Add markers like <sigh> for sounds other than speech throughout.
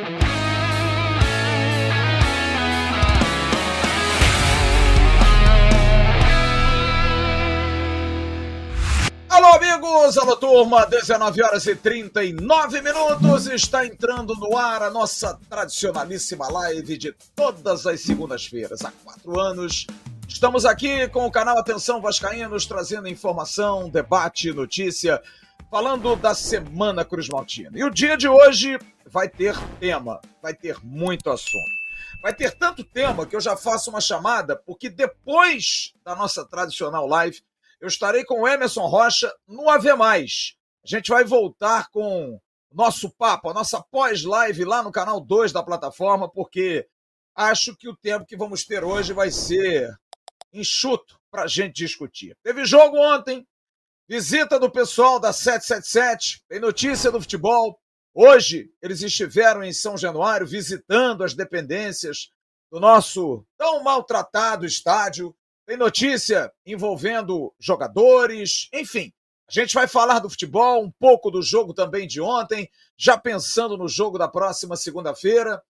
Alô, amigos! Alô, turma! 19 horas e 39 minutos. Está entrando no ar a nossa tradicionalíssima live de todas as segundas-feiras. Há quatro anos, estamos aqui com o canal Atenção Vascaínos, trazendo informação, debate, notícia, falando da Semana Cruz Maltina. E o dia de hoje vai ter tema, vai ter muito assunto. Vai ter tanto tema que eu já faço uma chamada, porque depois da nossa tradicional live, eu estarei com o Emerson Rocha no AV. A gente vai voltar com nosso papo, a nossa pós-live lá no canal 2 da plataforma, porque acho que o tempo que vamos ter hoje vai ser enxuto para a gente discutir. Teve jogo ontem, visita do pessoal da 777, tem notícia do futebol. Hoje eles estiveram em São Januário visitando as dependências do nosso tão maltratado estádio. Tem notícia envolvendo jogadores, enfim. A gente vai falar do futebol, um pouco do jogo também de ontem, já pensando no jogo da próxima segunda-feira.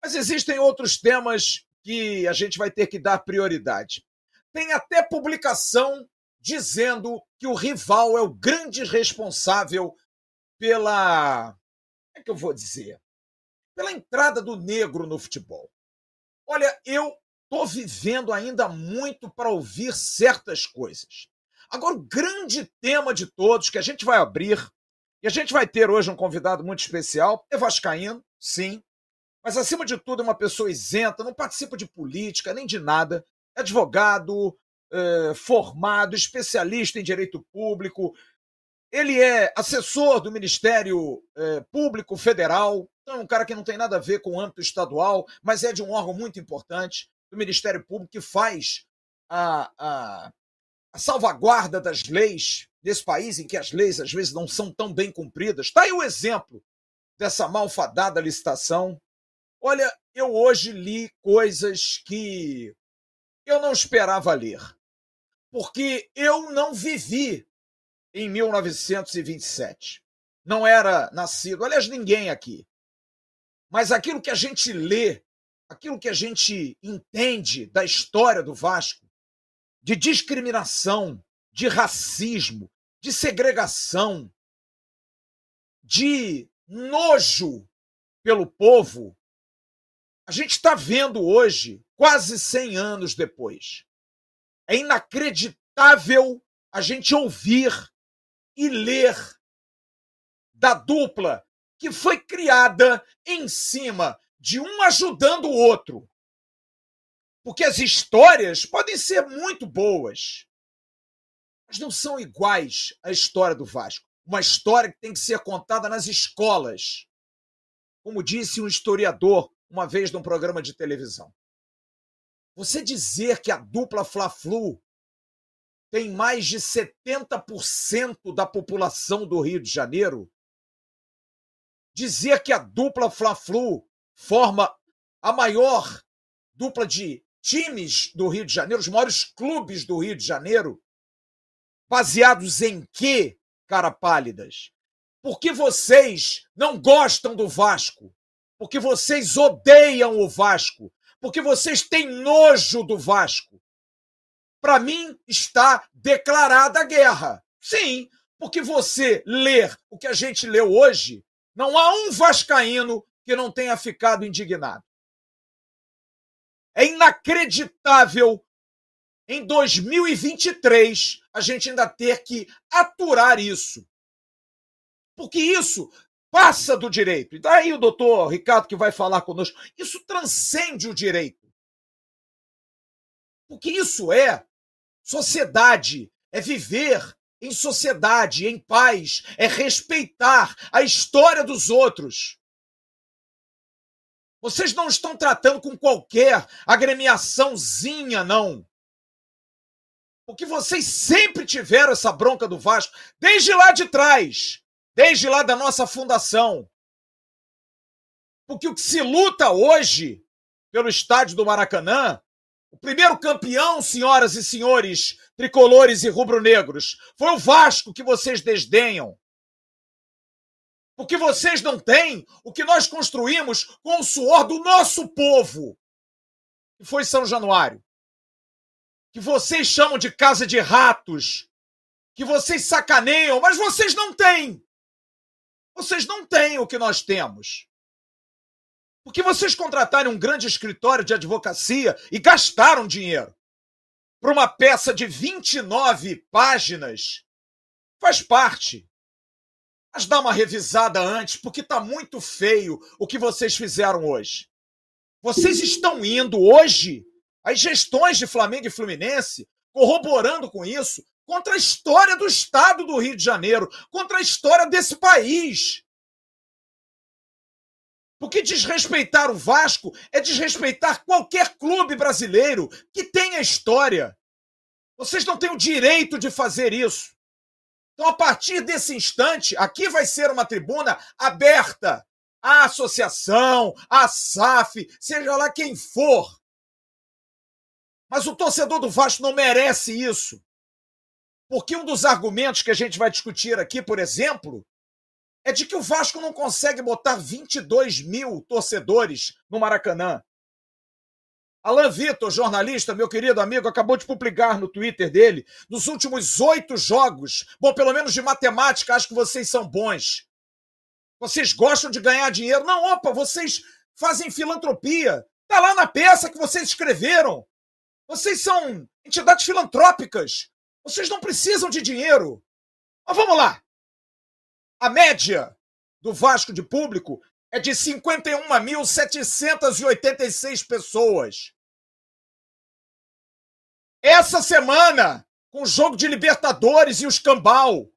Mas existem outros temas que a gente vai ter que dar prioridade. Tem até publicação dizendo que o rival é o grande responsável pela. Como é que eu vou dizer? Pela entrada do negro no futebol. Olha, eu estou vivendo ainda muito para ouvir certas coisas. Agora, o grande tema de todos que a gente vai abrir, e a gente vai ter hoje um convidado muito especial, é Vascaíno, sim, mas acima de tudo é uma pessoa isenta, não participa de política nem de nada, é advogado, é, formado, especialista em direito público, ele é assessor do Ministério é, Público Federal, então é um cara que não tem nada a ver com o âmbito estadual, mas é de um órgão muito importante do Ministério Público que faz a, a, a salvaguarda das leis nesse país em que as leis às vezes não são tão bem cumpridas. Está aí o exemplo dessa malfadada licitação. Olha, eu hoje li coisas que eu não esperava ler, porque eu não vivi em 1927. Não era nascido, aliás, ninguém aqui. Mas aquilo que a gente lê aquilo que a gente entende da história do Vasco, de discriminação, de racismo, de segregação, de nojo pelo povo, a gente está vendo hoje, quase 100 anos depois. É inacreditável a gente ouvir e ler da dupla que foi criada em cima de um ajudando o outro. Porque as histórias podem ser muito boas, mas não são iguais à história do Vasco. Uma história que tem que ser contada nas escolas. Como disse um historiador uma vez num programa de televisão. Você dizer que a dupla Fla-Flu tem mais de 70% da população do Rio de Janeiro, dizer que a dupla Fla-Flu forma a maior dupla de times do Rio de Janeiro, os maiores clubes do Rio de Janeiro, baseados em quê, cara pálidas? Porque vocês não gostam do Vasco, porque vocês odeiam o Vasco, porque vocês têm nojo do Vasco. Para mim está declarada a guerra. Sim, porque você ler o que a gente leu hoje, não há um vascaíno que não tenha ficado indignado. É inacreditável em 2023 a gente ainda ter que aturar isso. Porque isso passa do direito. E daí o doutor Ricardo que vai falar conosco. Isso transcende o direito. Porque isso é sociedade, é viver em sociedade, em paz, é respeitar a história dos outros. Vocês não estão tratando com qualquer agremiaçãozinha, não. Porque vocês sempre tiveram essa bronca do Vasco, desde lá de trás, desde lá da nossa fundação. Porque o que se luta hoje pelo estádio do Maracanã, o primeiro campeão, senhoras e senhores, tricolores e rubro-negros, foi o Vasco que vocês desdenham. Porque vocês não têm o que nós construímos com o suor do nosso povo, que foi São Januário. Que vocês chamam de casa de ratos, que vocês sacaneiam, mas vocês não têm. Vocês não têm o que nós temos. Porque vocês contrataram um grande escritório de advocacia e gastaram dinheiro para uma peça de 29 páginas. Faz parte. Mas dá uma revisada antes, porque está muito feio o que vocês fizeram hoje. Vocês estão indo hoje, as gestões de Flamengo e Fluminense, corroborando com isso, contra a história do Estado do Rio de Janeiro, contra a história desse país. Porque desrespeitar o Vasco é desrespeitar qualquer clube brasileiro que tenha história. Vocês não têm o direito de fazer isso. Então, a partir desse instante, aqui vai ser uma tribuna aberta à associação, à SAF, seja lá quem for. Mas o torcedor do Vasco não merece isso. Porque um dos argumentos que a gente vai discutir aqui, por exemplo, é de que o Vasco não consegue botar 22 mil torcedores no Maracanã. Alan Vitor, jornalista, meu querido amigo, acabou de publicar no Twitter dele, dos últimos oito jogos, bom, pelo menos de matemática, acho que vocês são bons. Vocês gostam de ganhar dinheiro. Não, opa, vocês fazem filantropia. Tá lá na peça que vocês escreveram. Vocês são entidades filantrópicas. Vocês não precisam de dinheiro. Mas vamos lá. A média do Vasco de público é de 51.786 pessoas. Essa semana, com o jogo de Libertadores e os Cambal,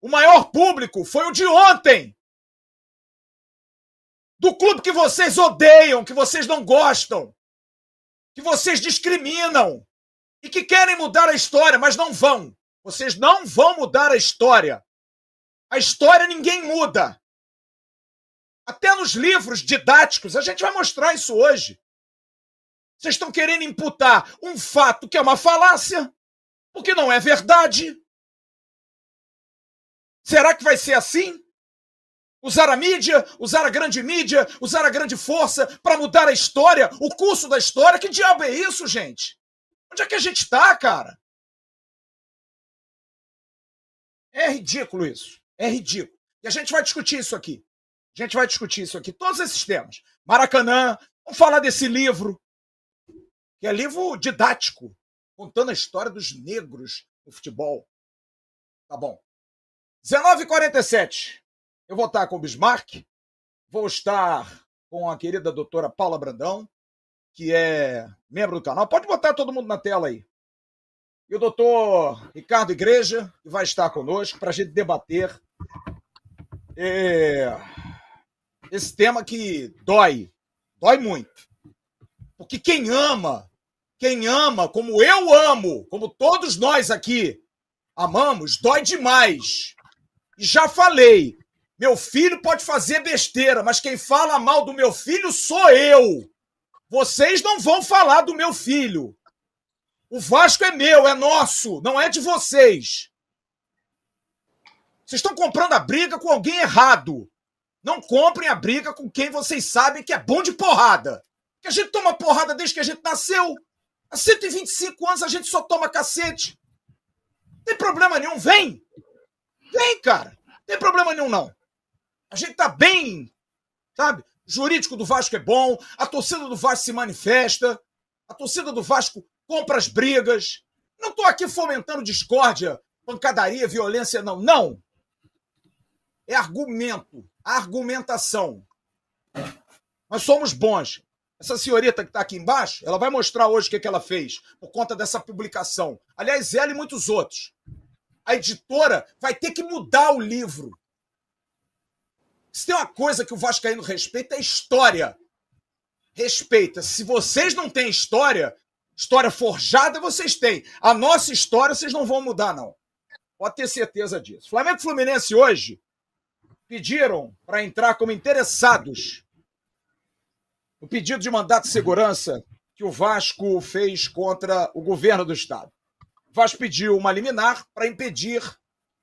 o maior público foi o de ontem. Do clube que vocês odeiam, que vocês não gostam, que vocês discriminam e que querem mudar a história, mas não vão. Vocês não vão mudar a história. A história ninguém muda. Até nos livros didáticos, a gente vai mostrar isso hoje. Vocês estão querendo imputar um fato que é uma falácia, porque não é verdade. Será que vai ser assim? Usar a mídia, usar a grande mídia, usar a grande força para mudar a história, o curso da história? Que diabo é isso, gente? Onde é que a gente está, cara? É ridículo isso. É ridículo. E a gente vai discutir isso aqui. A gente vai discutir isso aqui, todos esses temas. Maracanã, vamos falar desse livro, que é livro didático, contando a história dos negros no futebol. Tá bom. 19h47. Eu vou estar com o Bismarck, vou estar com a querida doutora Paula Brandão, que é membro do canal. Pode botar todo mundo na tela aí. E o doutor Ricardo Igreja, que vai estar conosco para a gente debater é, esse tema que dói, dói muito. Porque quem ama, quem ama, como eu amo, como todos nós aqui amamos, dói demais. E já falei, meu filho pode fazer besteira, mas quem fala mal do meu filho sou eu. Vocês não vão falar do meu filho. O Vasco é meu, é nosso, não é de vocês. Vocês estão comprando a briga com alguém errado. Não comprem a briga com quem vocês sabem que é bom de porrada. Que a gente toma porrada desde que a gente nasceu. Há 125 anos a gente só toma cacete. Não tem problema nenhum, vem. Vem, cara. Não tem problema nenhum, não. A gente tá bem, sabe? Jurídico do Vasco é bom, a torcida do Vasco se manifesta, a torcida do Vasco compra as brigas. Não tô aqui fomentando discórdia, pancadaria, violência, não. Não é argumento, argumentação. Nós somos bons. Essa senhorita que está aqui embaixo, ela vai mostrar hoje o que, que ela fez por conta dessa publicação. Aliás, ela e muitos outros. A editora vai ter que mudar o livro. Se tem uma coisa que o Vascaíno respeita, é história. Respeita. Se vocês não têm história, história forjada vocês têm. A nossa história vocês não vão mudar, não. Pode ter certeza disso. Flamengo e Fluminense hoje pediram para entrar como interessados no pedido de mandato de segurança que o Vasco fez contra o governo do estado. O Vasco pediu uma liminar para impedir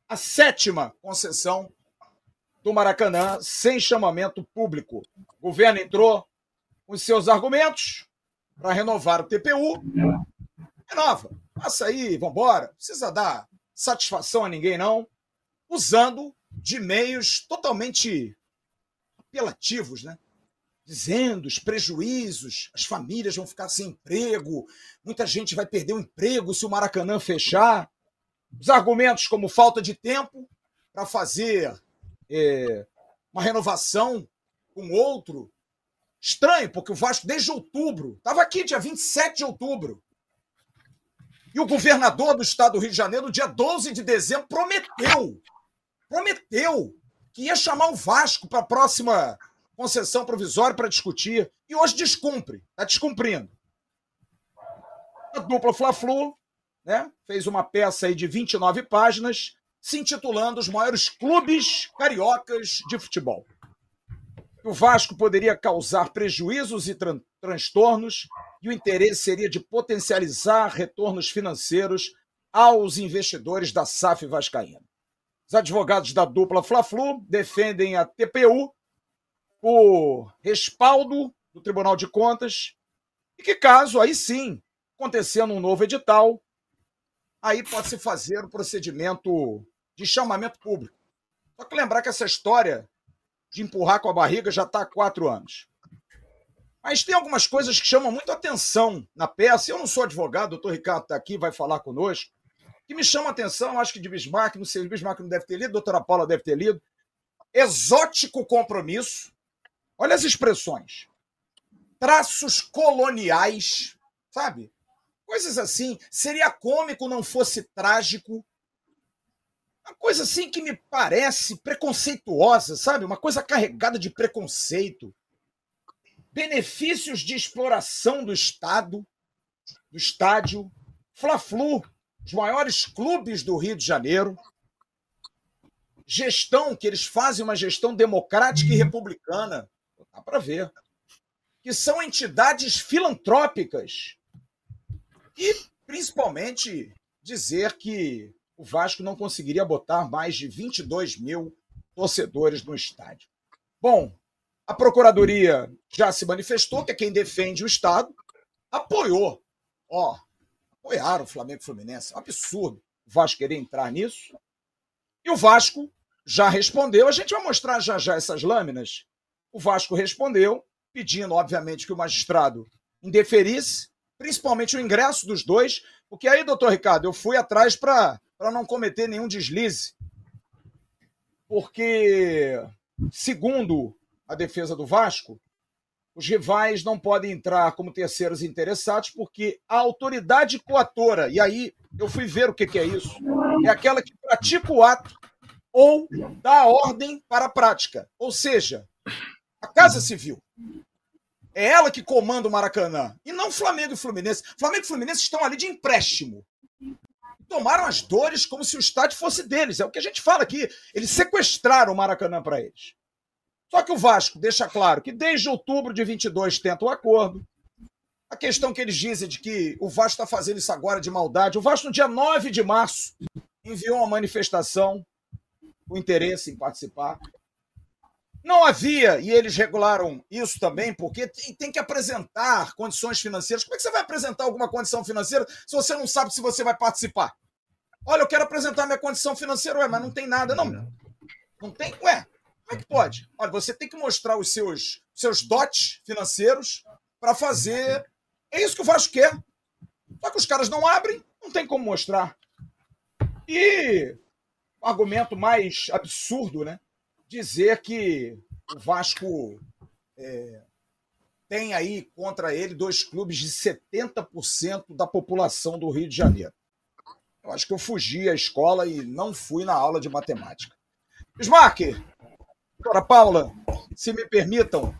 a sétima concessão do Maracanã sem chamamento público. O governo entrou com seus argumentos para renovar o TPU. Renova. Passa aí, vambora. Não precisa dar satisfação a ninguém, não. Usando de meios totalmente apelativos, né? Dizendo os prejuízos, as famílias vão ficar sem emprego, muita gente vai perder o emprego se o Maracanã fechar. Os argumentos como falta de tempo para fazer é, uma renovação com outro. Estranho, porque o Vasco, desde outubro, estava aqui dia 27 de outubro. E o governador do estado do Rio de Janeiro, dia 12 de dezembro, prometeu, prometeu que ia chamar o Vasco para a próxima concessão provisória para discutir. E hoje descumpre, está descumprindo. A dupla Fla-Flu né, fez uma peça aí de 29 páginas, se intitulando Os Maiores Clubes Cariocas de Futebol. O Vasco poderia causar prejuízos e tran transtornos, e o interesse seria de potencializar retornos financeiros aos investidores da SAF Vascaína. Os advogados da dupla Fla-Flu defendem a TPU por respaldo do Tribunal de Contas e que, caso aí sim, acontecendo um novo edital, aí pode-se fazer o procedimento de chamamento público. Só que lembrar que essa história de empurrar com a barriga já está há quatro anos. Mas tem algumas coisas que chamam muito atenção na peça. Eu não sou advogado, o doutor Ricardo está aqui, vai falar conosco. Que me chama atenção, acho que de Bismarck, não sei, Bismarck não deve ter lido, a doutora Paula deve ter lido. Exótico compromisso. Olha as expressões. Traços coloniais, sabe? Coisas assim. Seria cômico não fosse trágico. Uma coisa assim que me parece preconceituosa, sabe? Uma coisa carregada de preconceito. Benefícios de exploração do Estado, do estádio. Fla-Flu, os maiores clubes do Rio de Janeiro. Gestão, que eles fazem uma gestão democrática e republicana. Dá para ver. Que são entidades filantrópicas e, principalmente, dizer que o Vasco não conseguiria botar mais de 22 mil torcedores no estádio. Bom, a Procuradoria já se manifestou, que é quem defende o Estado, apoiou. Ó, apoiaram o Flamengo e Fluminense. absurdo o Vasco querer entrar nisso. E o Vasco já respondeu. A gente vai mostrar já já essas lâminas. O Vasco respondeu, pedindo, obviamente, que o magistrado indeferisse principalmente o ingresso dos dois, porque aí, doutor Ricardo, eu fui atrás para não cometer nenhum deslize. Porque, segundo a defesa do Vasco, os rivais não podem entrar como terceiros interessados, porque a autoridade coatora, e aí eu fui ver o que, que é isso, é aquela que pratica o ato ou dá ordem para a prática. Ou seja, a Casa Civil. É ela que comanda o Maracanã. E não Flamengo e Fluminense. Flamengo e Fluminense estão ali de empréstimo. Tomaram as dores como se o estádio fosse deles. É o que a gente fala aqui. Eles sequestraram o Maracanã para eles. Só que o Vasco deixa claro que desde outubro de 22 tenta o acordo. A questão que eles dizem de que o Vasco está fazendo isso agora de maldade. O Vasco, no dia 9 de março, enviou uma manifestação, o interesse em participar. Não havia, e eles regularam isso também, porque tem, tem, que apresentar condições financeiras. Como é que você vai apresentar alguma condição financeira se você não sabe se você vai participar? Olha, eu quero apresentar minha condição financeira, ué, mas não tem nada. Não, não tem? Ué, como é que pode? Olha, você tem que mostrar os seus, seus dotes financeiros para fazer. É isso que o Vasco quer. Só que os caras não abrem, não tem como mostrar. E o argumento mais absurdo, né? Dizer que o Vasco é, tem aí contra ele dois clubes de 70% da população do Rio de Janeiro. Eu acho que eu fugi à escola e não fui na aula de matemática. Bismarck, doutora Paula, se me permitam,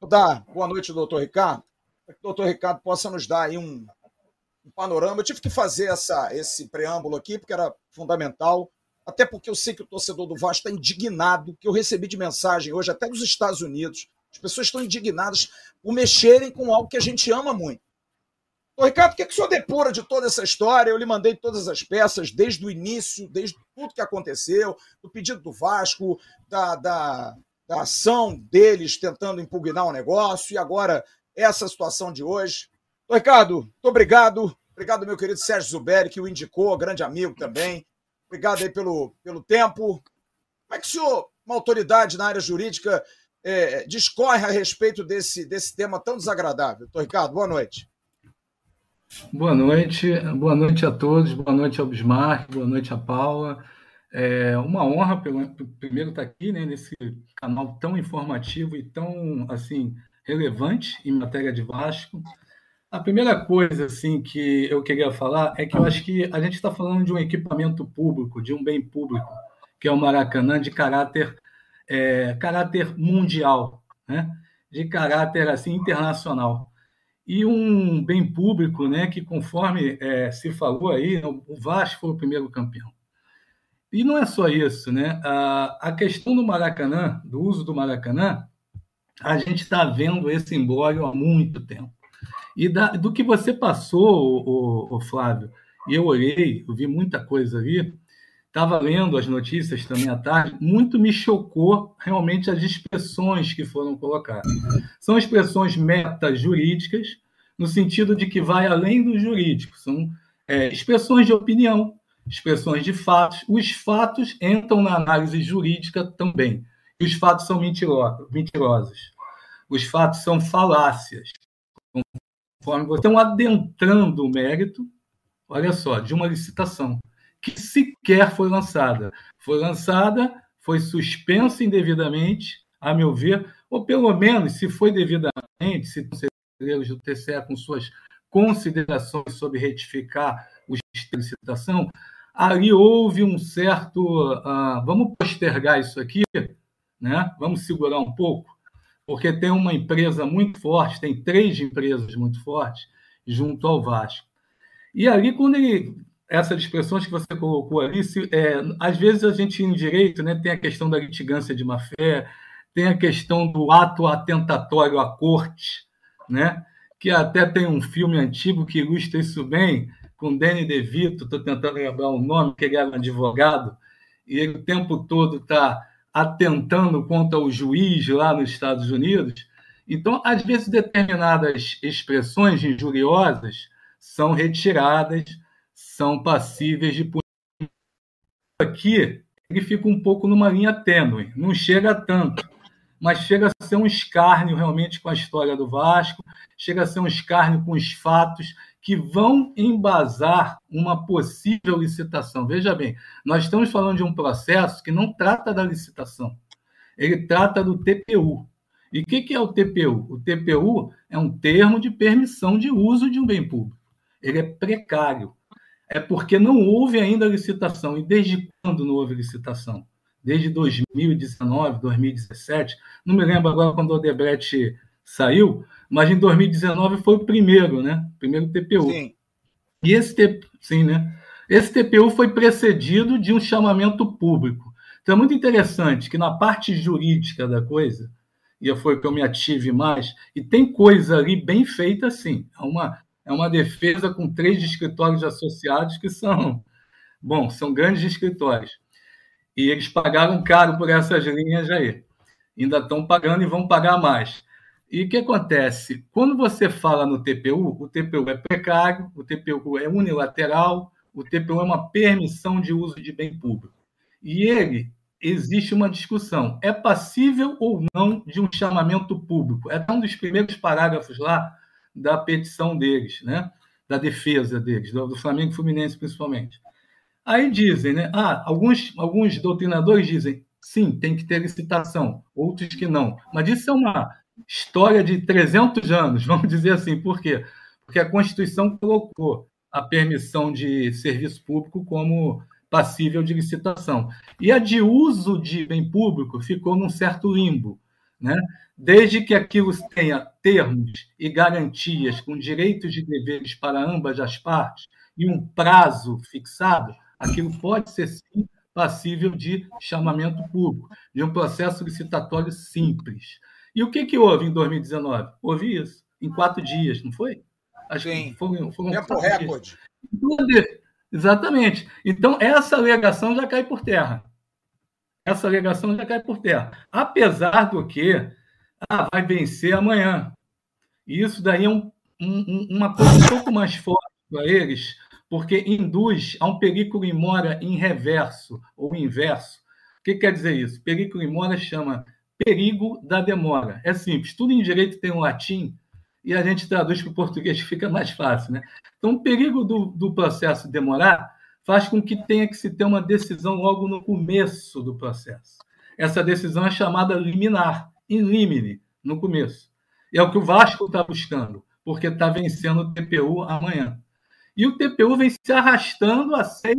vou dar boa noite, doutor Ricardo, para que o doutor Ricardo possa nos dar aí um, um panorama. Eu tive que fazer essa, esse preâmbulo aqui, porque era fundamental até porque eu sei que o torcedor do Vasco está indignado, que eu recebi de mensagem hoje, até dos Estados Unidos. As pessoas estão indignadas por mexerem com algo que a gente ama muito. Ô, Ricardo, o que, que o senhor depura de toda essa história? Eu lhe mandei todas as peças desde o início, desde tudo que aconteceu, do pedido do Vasco, da, da, da ação deles tentando impugnar o negócio e agora essa situação de hoje. Ô, Ricardo, muito obrigado. Obrigado, meu querido Sérgio Zuberi, que o indicou, grande amigo também. Obrigado aí pelo, pelo tempo. Como é que o senhor, uma autoridade na área jurídica, é, discorre a respeito desse, desse tema tão desagradável? Doutor Ricardo, boa noite. Boa noite, boa noite a todos, boa noite ao Bismarck, boa noite a Paula. É uma honra, primeiro, estar aqui né, nesse canal tão informativo e tão assim relevante em matéria de Vasco. A primeira coisa assim que eu queria falar é que eu acho que a gente está falando de um equipamento público, de um bem público, que é o Maracanã, de caráter, é, caráter mundial, né? de caráter assim internacional e um bem público, né, que conforme é, se falou aí, o Vasco foi o primeiro campeão. E não é só isso, né? A, a questão do Maracanã, do uso do Maracanã, a gente está vendo esse embólio há muito tempo. E da, do que você passou, o, o, Flávio, e eu olhei, eu vi muita coisa ali, estava lendo as notícias também à tarde, muito me chocou realmente as expressões que foram colocadas. São expressões metas jurídicas, no sentido de que vai além do jurídico, são é, expressões de opinião, expressões de fatos. Os fatos entram na análise jurídica também. E os fatos são mentirosos. Os fatos são falácias vocês estão adentrando o mérito, olha só, de uma licitação que sequer foi lançada. Foi lançada, foi suspensa indevidamente, a meu ver, ou pelo menos, se foi devidamente, se conselheiros do TCE com suas considerações sobre retificar o de licitação, ali houve um certo. Uh, vamos postergar isso aqui, né? vamos segurar um pouco, porque tem uma empresa muito forte, tem três empresas muito fortes junto ao Vasco. E ali, quando ele. Essas expressões que você colocou ali, se, é, às vezes a gente em direito né, tem a questão da litigância de má-fé, tem a questão do ato atentatório à corte, né, que até tem um filme antigo que ilustra isso bem, com Danny DeVito, estou tentando lembrar o nome, que ele era um advogado, e ele o tempo todo está atentando contra o juiz lá nos Estados Unidos. Então, às vezes, determinadas expressões injuriosas são retiradas, são passíveis de punição. Aqui, ele fica um pouco numa linha tênue, não chega tanto, mas chega a ser um escárnio realmente com a história do Vasco, chega a ser um escárnio com os fatos que vão embasar uma possível licitação. Veja bem, nós estamos falando de um processo que não trata da licitação, ele trata do TPU. E o que, que é o TPU? O TPU é um termo de permissão de uso de um bem público. Ele é precário. É porque não houve ainda licitação. E desde quando não houve licitação? Desde 2019, 2017. Não me lembro agora quando o Odebrecht saiu, mas em 2019 foi o primeiro, né? O primeiro TPU. Sim. E esse TPU, sim, né? Esse TPU foi precedido de um chamamento público. Então é muito interessante que na parte jurídica da coisa, e foi que eu me ative mais, e tem coisa ali bem feita sim. É uma, é uma defesa com três escritórios associados que são, bom, são grandes escritórios. E eles pagaram caro por essas linhas aí. Ainda estão pagando e vão pagar mais. E o que acontece? Quando você fala no TPU, o TPU é precário, o TPU é unilateral, o TPU é uma permissão de uso de bem público. E ele existe uma discussão: é passível ou não de um chamamento público? É um dos primeiros parágrafos lá da petição deles, né? da defesa deles, do Flamengo Fluminense principalmente. Aí dizem, né? Ah, alguns, alguns doutrinadores dizem sim, tem que ter licitação, outros que não. Mas isso é uma história de 300 anos, vamos dizer assim. Por quê? Porque a Constituição colocou a permissão de serviço público como passível de licitação. E a de uso de bem público ficou num certo limbo. Né? Desde que aquilo tenha termos e garantias com direitos e deveres para ambas as partes e um prazo fixado, aquilo pode ser sim passível de chamamento público, de um processo licitatório simples. E o que, que houve em 2019? Houve isso, em quatro dias, não foi? Acho Sim. que foram, foram Tempo recorde. Exatamente. Então, essa alegação já cai por terra. Essa alegação já cai por terra. Apesar do que ah, vai vencer amanhã. E isso daí é um, um, uma coisa um pouco mais forte para eles, porque induz a um e mora em reverso ou inverso. O que quer dizer isso? E mora chama perigo da demora. É simples, tudo em direito tem um latim e a gente traduz para o português <laughs> fica mais fácil. Né? Então, o perigo do, do processo demorar faz com que tenha que se ter uma decisão logo no começo do processo. Essa decisão é chamada liminar, in limine, no começo. E é o que o Vasco está buscando, porque está vencendo o TPU amanhã. E o TPU vem se arrastando a seis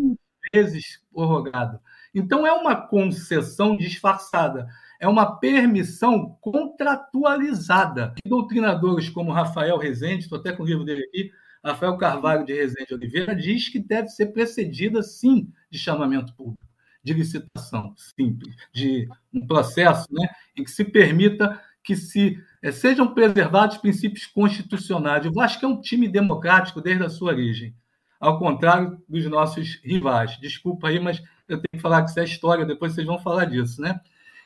vezes prorrogado. Então, é uma concessão disfarçada é uma permissão contratualizada. Doutrinadores como Rafael Rezende, estou até com o livro dele aqui, Rafael Carvalho de Rezende Oliveira, diz que deve ser precedida, sim, de chamamento público, de licitação simples, de um processo né, em que se permita que se é, sejam preservados princípios constitucionais. O Vasco é um time democrático desde a sua origem, ao contrário dos nossos rivais. Desculpa aí, mas eu tenho que falar que isso é história, depois vocês vão falar disso, né?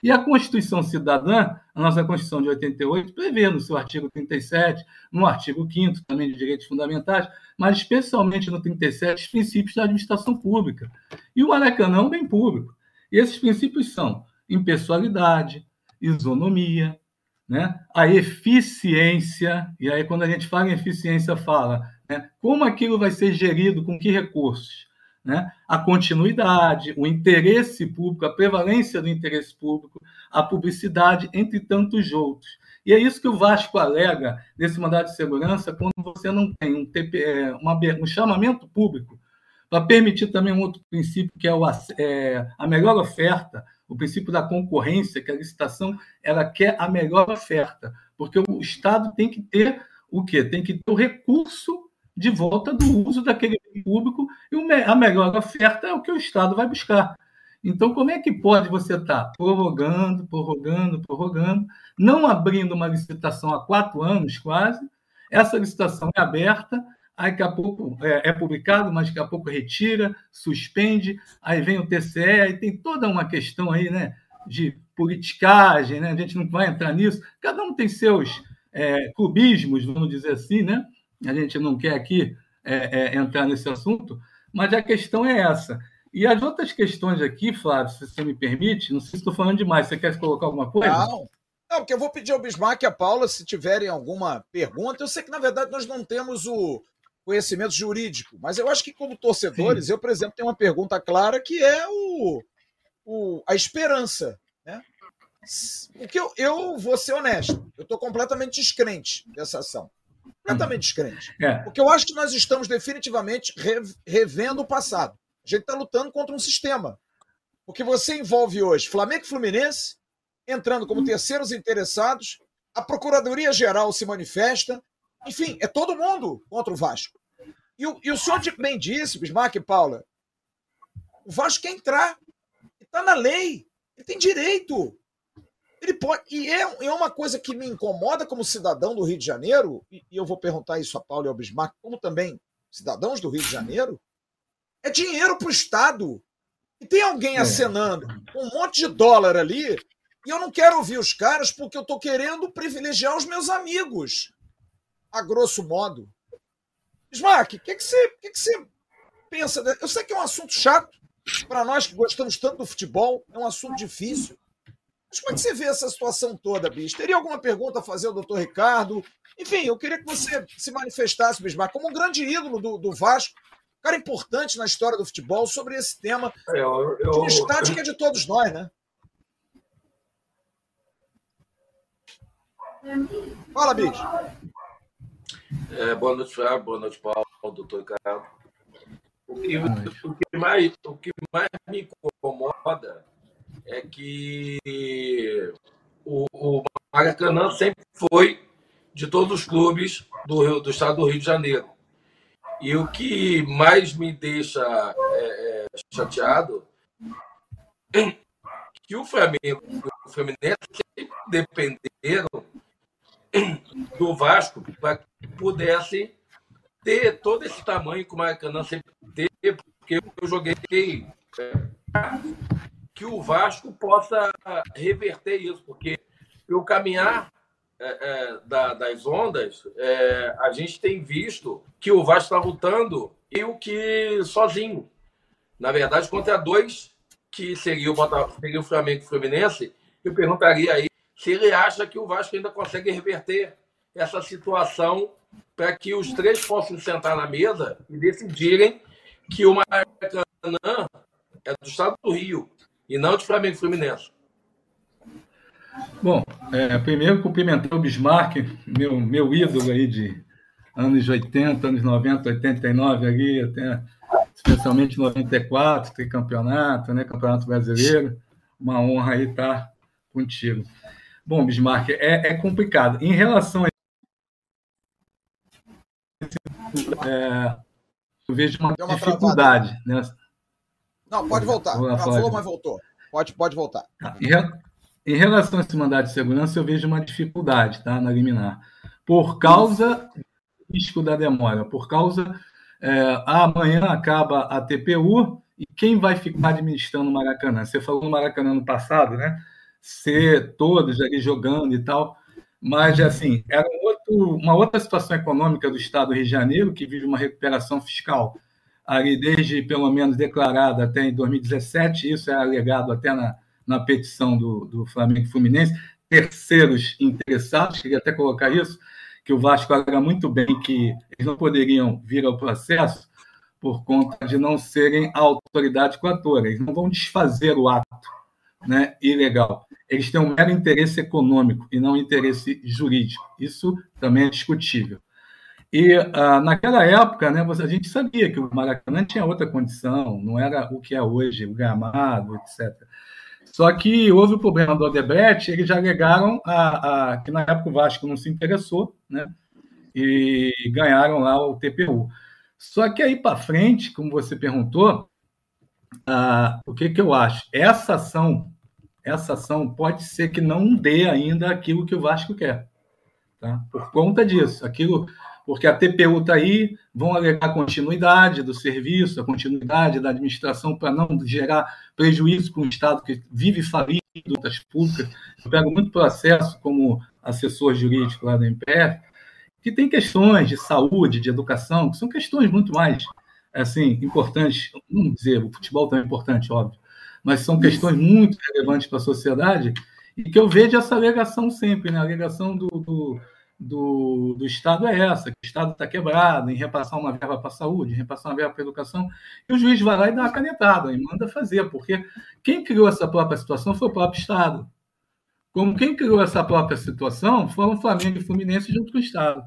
E a Constituição Cidadã, a nossa Constituição de 88, prevê no seu artigo 37, no artigo 5 também de direitos fundamentais, mas especialmente no 37, os princípios da administração pública. E o Maracanã é um bem público. E esses princípios são impessoalidade, isonomia, né? a eficiência, e aí quando a gente fala em eficiência, fala né? como aquilo vai ser gerido, com que recursos né? a continuidade, o interesse público, a prevalência do interesse público, a publicidade, entre tantos outros. E é isso que o Vasco alega nesse mandato de segurança quando você não tem um, TP, é, uma, um chamamento público para permitir também um outro princípio que é, o, é, a melhor oferta, o princípio da concorrência, que a licitação ela quer a melhor oferta, porque o Estado tem que ter o quê? Tem que ter o recurso de volta do uso daquele público e a melhor oferta é o que o Estado vai buscar. Então, como é que pode você estar tá prorrogando, prorrogando, prorrogando, não abrindo uma licitação há quatro anos quase, essa licitação é aberta, aí daqui a pouco é, é publicado, mas daqui a pouco retira, suspende, aí vem o TCE, aí tem toda uma questão aí, né, de politicagem, né? A gente não vai entrar nisso. Cada um tem seus é, vamos dizer assim, né? A gente não quer aqui é, é, entrar nesse assunto, mas a questão é essa. E as outras questões aqui, Flávio, se você me permite, não sei se estou falando demais, você quer colocar alguma coisa? Não, não, porque eu vou pedir ao Bismarck e à Paula, se tiverem alguma pergunta. Eu sei que, na verdade, nós não temos o conhecimento jurídico, mas eu acho que, como torcedores, Sim. eu, por exemplo, tenho uma pergunta clara que é o, o a esperança. Né? Porque eu, eu vou ser honesto, eu estou completamente descrente dessa ação completamente descrente. É. Porque eu acho que nós estamos definitivamente revendo o passado. A gente está lutando contra um sistema. Porque você envolve hoje Flamengo e Fluminense entrando como terceiros interessados, a Procuradoria-Geral se manifesta, enfim, é todo mundo contra o Vasco. E o, e o senhor bem disse, Bismarck e Paula, o Vasco quer entrar. Está na lei. Ele tem direito. Ele pode. E é, é uma coisa que me incomoda como cidadão do Rio de Janeiro, e, e eu vou perguntar isso a Paulo e ao Bismarck, como também cidadãos do Rio de Janeiro, é dinheiro para o Estado. E tem alguém é. acenando um monte de dólar ali, e eu não quero ouvir os caras porque eu estou querendo privilegiar os meus amigos. A grosso modo. Bismarck, o que, que, você, que, que você pensa? Eu sei que é um assunto chato para nós que gostamos tanto do futebol, é um assunto difícil. Mas como é que você vê essa situação toda, bicho? Teria alguma pergunta a fazer ao doutor Ricardo? Enfim, eu queria que você se manifestasse, Bismarck, como um grande ídolo do, do Vasco, cara importante na história do futebol, sobre esse tema é, eu, eu, de uma estática de todos nós, né? Fala, bicho. É, boa noite, Flávio. Boa noite, Paulo, doutor Ricardo. O que, o, que mais, o que mais me incomoda é que o, o Maracanã sempre foi de todos os clubes do, do estado do Rio de Janeiro. E o que mais me deixa é, é, chateado é que o Flamengo e o Fluminense sempre dependeram do Vasco para que pudessem ter todo esse tamanho que o Maracanã sempre teve, porque eu joguei é, que o Vasco possa reverter isso, porque o caminhar é, é, da, das ondas, é, a gente tem visto que o Vasco está lutando e o que sozinho. Na verdade, contra dois que seria o, Botafogo, seria o Flamengo e o Fluminense, eu perguntaria aí se ele acha que o Vasco ainda consegue reverter essa situação para que os três possam sentar na mesa e decidirem que o Maracanã é do estado do Rio e não de Flamengo e Fluminense. Bom, é, primeiro cumprimentar o Bismarck, meu, meu ídolo aí de anos 80, anos 90, 89 ali, até especialmente 94, tricampeonato, né, campeonato brasileiro. Uma honra aí estar contigo. Bom, Bismarck, é, é complicado. Em relação a é, eu vejo uma, uma dificuldade. Né? Não, pode voltar. Ela falou, mas voltou. Pode, pode voltar. Tá. Em, em relação a esse mandato de segurança, eu vejo uma dificuldade tá, na liminar. Por causa do risco da demora, por causa. É, amanhã acaba a TPU e quem vai ficar administrando o Maracanã? Você falou no Maracanã no passado, né? Ser todos ali jogando e tal. Mas, assim, era um outro, uma outra situação econômica do Estado do Rio de Janeiro, que vive uma recuperação fiscal ali desde, pelo menos, declarada até em 2017, isso é alegado até na, na petição do, do Flamengo Fluminense, terceiros interessados, queria até colocar isso, que o Vasco alega muito bem que eles não poderiam vir ao processo por conta de não serem a autoridade coatora, eles não vão desfazer o ato né, ilegal. Eles têm um mero interesse econômico e não interesse jurídico. Isso também é discutível. E ah, naquela época, né, a gente sabia que o Maracanã tinha outra condição, não era o que é hoje, o gramado, etc. Só que houve o problema do Odebrecht, eles já alegaram a, a, que na época o Vasco não se interessou, né, e ganharam lá o TPU. Só que aí para frente, como você perguntou, ah, o que, que eu acho? Essa ação, essa ação pode ser que não dê ainda aquilo que o Vasco quer, tá? Por conta disso, aquilo, porque a TPU está aí, vão alegar continuidade do serviço, a continuidade da administração para não gerar prejuízo com o Estado que vive falido das públicas. Eu pego muito processo como assessor jurídico lá da MPF, que tem questões de saúde, de educação, que são questões muito mais assim, importantes, vamos dizer, o futebol também é importante, óbvio, mas são questões muito relevantes para a sociedade e que eu vejo essa alegação sempre, né? A alegação do, do, do, do Estado é essa, que o Estado está quebrado em repassar uma verba para a saúde, em repassar uma verba para a educação, e o juiz vai lá e dá uma canetada, e manda fazer, porque quem criou essa própria situação foi o próprio Estado. Como quem criou essa própria situação foram Flamengo e Fluminense junto com o Estado.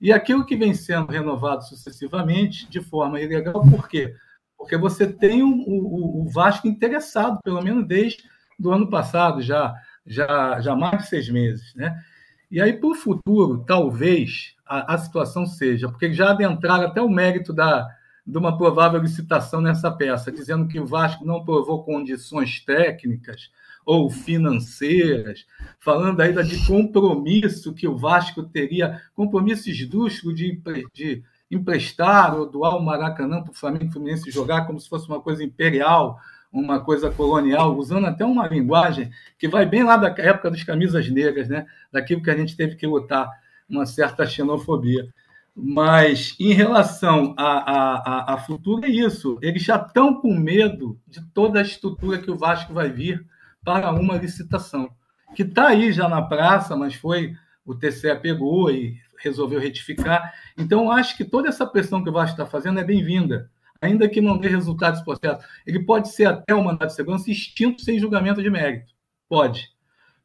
E aquilo que vem sendo renovado sucessivamente de forma ilegal, por quê? Porque você tem o, o, o Vasco interessado, pelo menos desde do ano passado, já, já, já mais de seis meses. Né? E aí, para o futuro, talvez a, a, situação seja, porque já adentraram até o mérito da, de uma provável licitação nessa peça, dizendo que o Vasco não provou condições técnicas ou financeiras, falando ainda de compromisso que o Vasco teria, compromisso esdrúxulo de, de emprestar ou doar o Maracanã para o Flamengo Fluminense jogar como se fosse uma coisa imperial, uma coisa colonial, usando até uma linguagem que vai bem lá da época dos camisas negras, né? daquilo que a gente teve que lutar, uma certa xenofobia. Mas em relação a, a, a, a futuro, é isso. Eles já estão com medo de toda a estrutura que o Vasco vai vir para uma licitação, que está aí já na praça, mas foi o TCE pegou e resolveu retificar. Então, acho que toda essa pressão que o Vasco está fazendo é bem-vinda, ainda que não dê resultado desse processo. Ele pode ser até um mandato de segurança extinto sem julgamento de mérito. Pode.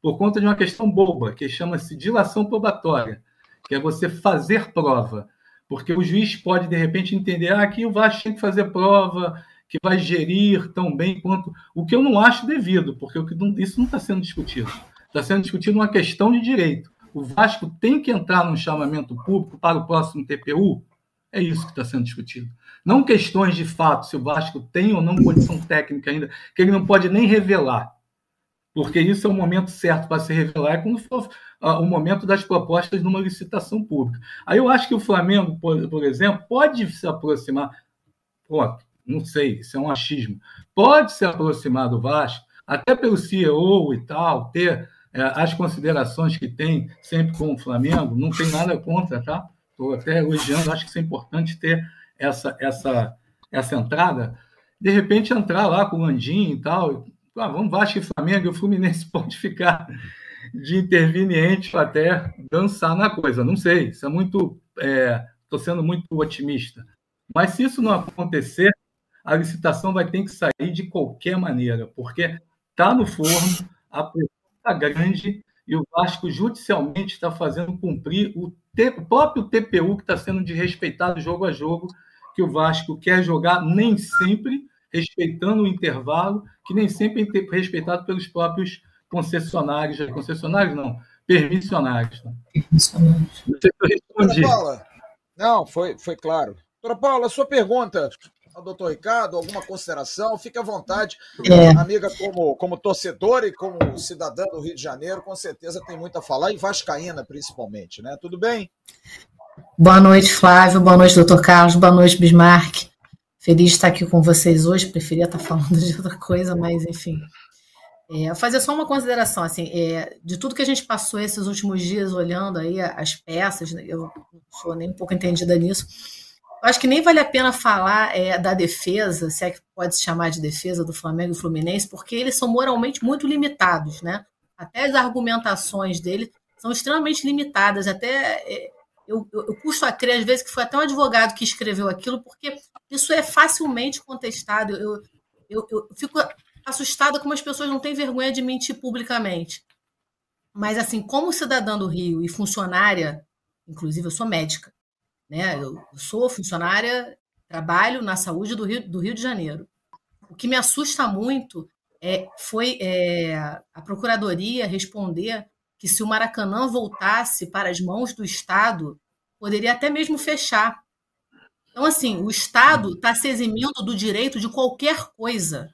Por conta de uma questão boba, que chama-se dilação probatória, que é você fazer prova. Porque o juiz pode, de repente, entender ah, aqui o Vasco tem que fazer prova, que vai gerir tão bem quanto. O que eu não acho devido, porque isso não está sendo discutido. Está sendo discutido uma questão de direito. O Vasco tem que entrar num chamamento público para o próximo TPU? É isso que está sendo discutido. Não questões de fato, se o Vasco tem ou não condição técnica ainda, que ele não pode nem revelar. porque isso é o momento certo para se revelar é quando for uh, o momento das propostas numa licitação pública. Aí eu acho que o Flamengo, por, por exemplo, pode se aproximar, pô, não sei, isso é um achismo, pode se aproximar do Vasco, até pelo CEO e tal, ter é, as considerações que tem sempre com o Flamengo, não tem nada contra, tá? Estou até elogiando, acho que isso é importante ter essa, essa, essa entrada. De repente entrar lá com o Landim e tal, ah, vamos Vasco e Flamengo, e o Fluminense <laughs> pode ficar de interveniente até dançar na coisa. Não sei, isso é muito. Estou é, sendo muito otimista. Mas se isso não acontecer, a licitação vai ter que sair de qualquer maneira, porque está no forno, a pressão está grande e o Vasco judicialmente está fazendo cumprir o, te, o próprio TPU que está sendo desrespeitado jogo a jogo, que o Vasco quer jogar nem sempre respeitando o intervalo, que nem sempre é respeitado pelos próprios concessionários, concessionários não, permissionários. Tá? Permissionários. Não sei se eu respondi. Paula, não, foi, foi claro. Doutora Paula, sua pergunta ao doutor Ricardo, alguma consideração? Fique à vontade. É. Amiga, como, como torcedora e como cidadã do Rio de Janeiro, com certeza tem muito a falar, e Vascaína principalmente, né? Tudo bem? Boa noite, Flávio. Boa noite, doutor Carlos. Boa noite, Bismarck. Feliz de estar aqui com vocês hoje. Preferia estar falando de outra coisa, mas enfim. É, fazer só uma consideração, assim, é, de tudo que a gente passou esses últimos dias olhando aí as peças, né, eu não sou nem um pouco entendida nisso, acho que nem vale a pena falar é, da defesa, se é que pode se chamar de defesa do Flamengo e Fluminense, porque eles são moralmente muito limitados, né? Até as argumentações dele são extremamente limitadas. Até é, eu, eu, eu custo a crer, às vezes, que foi até um advogado que escreveu aquilo, porque isso é facilmente contestado. Eu, eu, eu fico assustada como as pessoas não têm vergonha de mentir publicamente. Mas, assim, como cidadã do Rio e funcionária, inclusive eu sou médica, né? Eu sou funcionária, trabalho na saúde do Rio, do Rio de Janeiro. O que me assusta muito é, foi é, a Procuradoria responder que se o Maracanã voltasse para as mãos do Estado, poderia até mesmo fechar. Então, assim, o Estado está se eximindo do direito de qualquer coisa.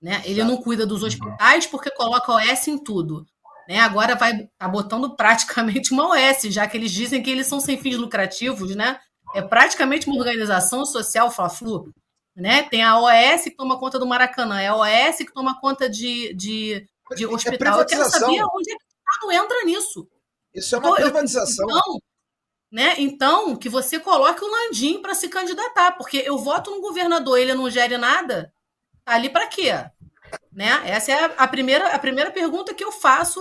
Né? Ele não cuida dos hospitais porque coloca OS em tudo. Né? Agora vai tá botando praticamente uma OS, já que eles dizem que eles são sem fins lucrativos, né? É praticamente uma organização social Fla-Flu. Né? Tem a OS que toma conta do Maracanã, é a OS que toma conta de, de, de é hospital. É eu quero saber onde é que o Estado entra nisso. Isso é uma então, privatização. Eu, então, né? Então, que você coloque o Landim para se candidatar, porque eu voto no governador, ele não gere nada, tá ali para quê? Né? Essa é a primeira, a primeira pergunta que eu faço,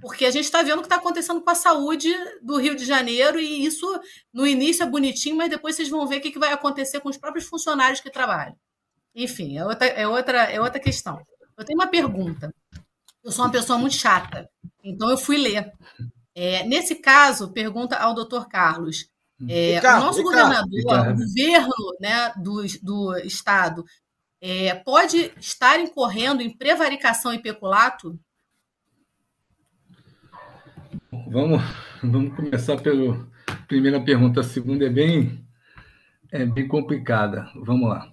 porque a gente está vendo o que está acontecendo com a saúde do Rio de Janeiro, e isso no início é bonitinho, mas depois vocês vão ver o que, que vai acontecer com os próprios funcionários que trabalham. Enfim, é outra, é, outra, é outra questão. Eu tenho uma pergunta. Eu sou uma pessoa muito chata, então eu fui ler. É, nesse caso, pergunta ao doutor Carlos. É, Ricardo, o nosso Ricardo, governador, Ricardo. o governo né, do, do Estado, é, pode estar incorrendo em prevaricação e peculato? Vamos, vamos começar pela primeira pergunta. A segunda é bem, é bem complicada. Vamos lá.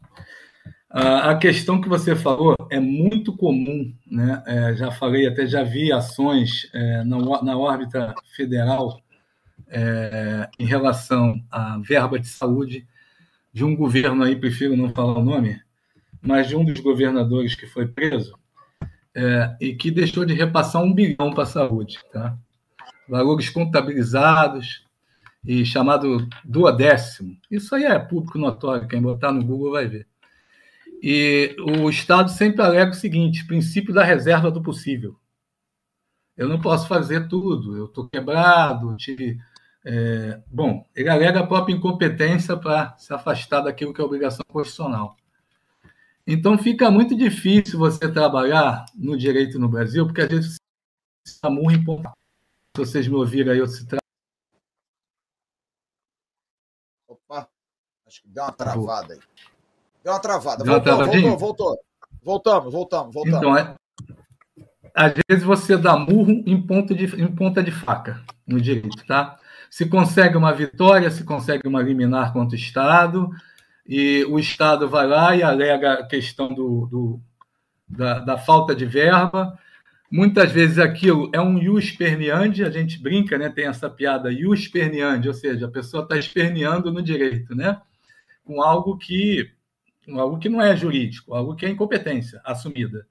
A questão que você falou é muito comum, né? É, já falei, até já vi ações é, na, na órbita federal é, em relação à verba de saúde de um governo aí, prefiro não falar o nome, mas de um dos governadores que foi preso é, e que deixou de repassar um bilhão para a saúde. Tá? Valores contabilizados e chamado duodécimo. Isso aí é público notório, quem botar no Google vai ver. E o Estado sempre alega o seguinte: princípio da reserva do possível. Eu não posso fazer tudo, eu estou quebrado. Tive, é, bom, ele alega a própria incompetência para se afastar daquilo que é obrigação constitucional. Então fica muito difícil você trabalhar no direito no Brasil, porque às vezes você está muito importante. Se vocês me ouviram aí, eu se tra... Opa, acho que deu uma travada aí. Deu uma travada. Deu voltou, uma voltou, voltou. Voltamos, voltamos, voltamos. Então, é... às vezes você dá murro em, ponto de, em ponta de faca no direito, tá? Se consegue uma vitória, se consegue uma liminar contra o Estado, e o Estado vai lá e alega a questão do, do da, da, falta de verba, Muitas vezes aquilo é um ius perneandi, a gente brinca, né? Tem essa piada ius perneandi, ou seja, a pessoa está esperneando no direito, né? Com algo que, algo que não é jurídico, algo que é incompetência assumida.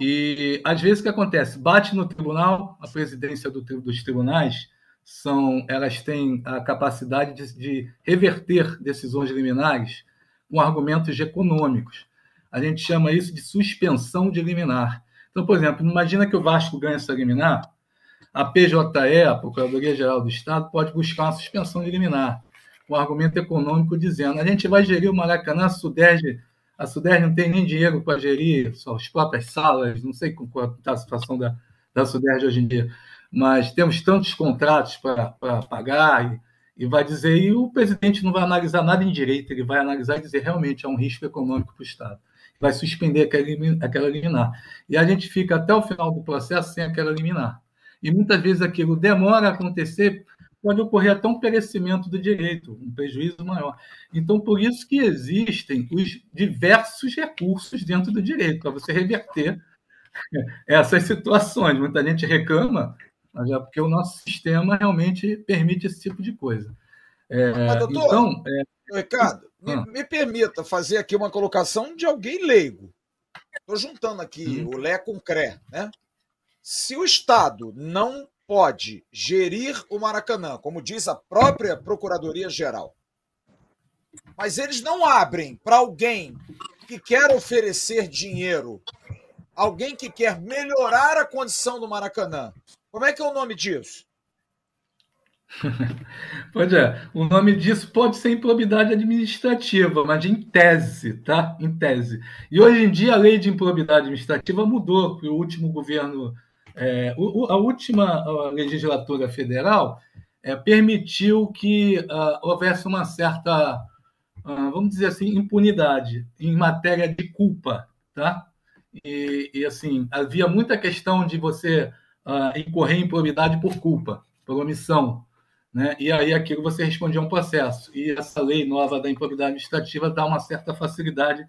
E às vezes o que acontece? Bate no tribunal, a presidência do, dos tribunais são, elas têm a capacidade de, de reverter decisões liminares com argumentos econômicos. A gente chama isso de suspensão de liminar. Então, por exemplo, imagina que o Vasco ganha essa liminar, a PJE, a Procuradoria-Geral do Estado, pode buscar uma suspensão de liminar, com um argumento econômico dizendo a gente vai gerir o Maracanã, a Suderge, a Suderge não tem nem dinheiro para gerir as próprias salas, não sei como está a situação da, da Suderge hoje em dia mas temos tantos contratos para pagar, e, e, vai dizer, e o presidente não vai analisar nada em direito, ele vai analisar e dizer realmente é um risco econômico para o Estado. Vai suspender aquela, aquela liminar. E a gente fica até o final do processo sem aquela liminar. E muitas vezes aquilo demora a acontecer, pode ocorrer até um perecimento do direito, um prejuízo maior. Então, por isso que existem os diversos recursos dentro do direito, para você reverter <laughs> essas situações. Muita gente reclama mas é porque o nosso sistema realmente permite esse tipo de coisa. É, Mas, doutor, então, é... Ricardo, me, ah. me, permita fazer aqui uma colocação de alguém leigo. Estou juntando aqui hum. o Lé com o CRE. Né? Se o Estado não pode gerir o Maracanã, como diz a própria Procuradoria-Geral, mas eles não abrem para alguém que quer oferecer dinheiro, alguém que quer melhorar a condição do Maracanã, como é que é o nome disso? <laughs> Pois é, o nome disso pode ser improbidade administrativa, mas em tese, tá? Em tese. E hoje em dia a lei de improbidade administrativa mudou, porque o último governo, é, a última legislatura federal é, permitiu que uh, houvesse uma certa, uh, vamos dizer assim, impunidade em matéria de culpa, tá? E, e assim, havia muita questão de você uh, incorrer em probidade por culpa, por omissão. Né? E aí aquilo você respondia a um processo. E essa lei nova da improbidade administrativa dá uma certa facilidade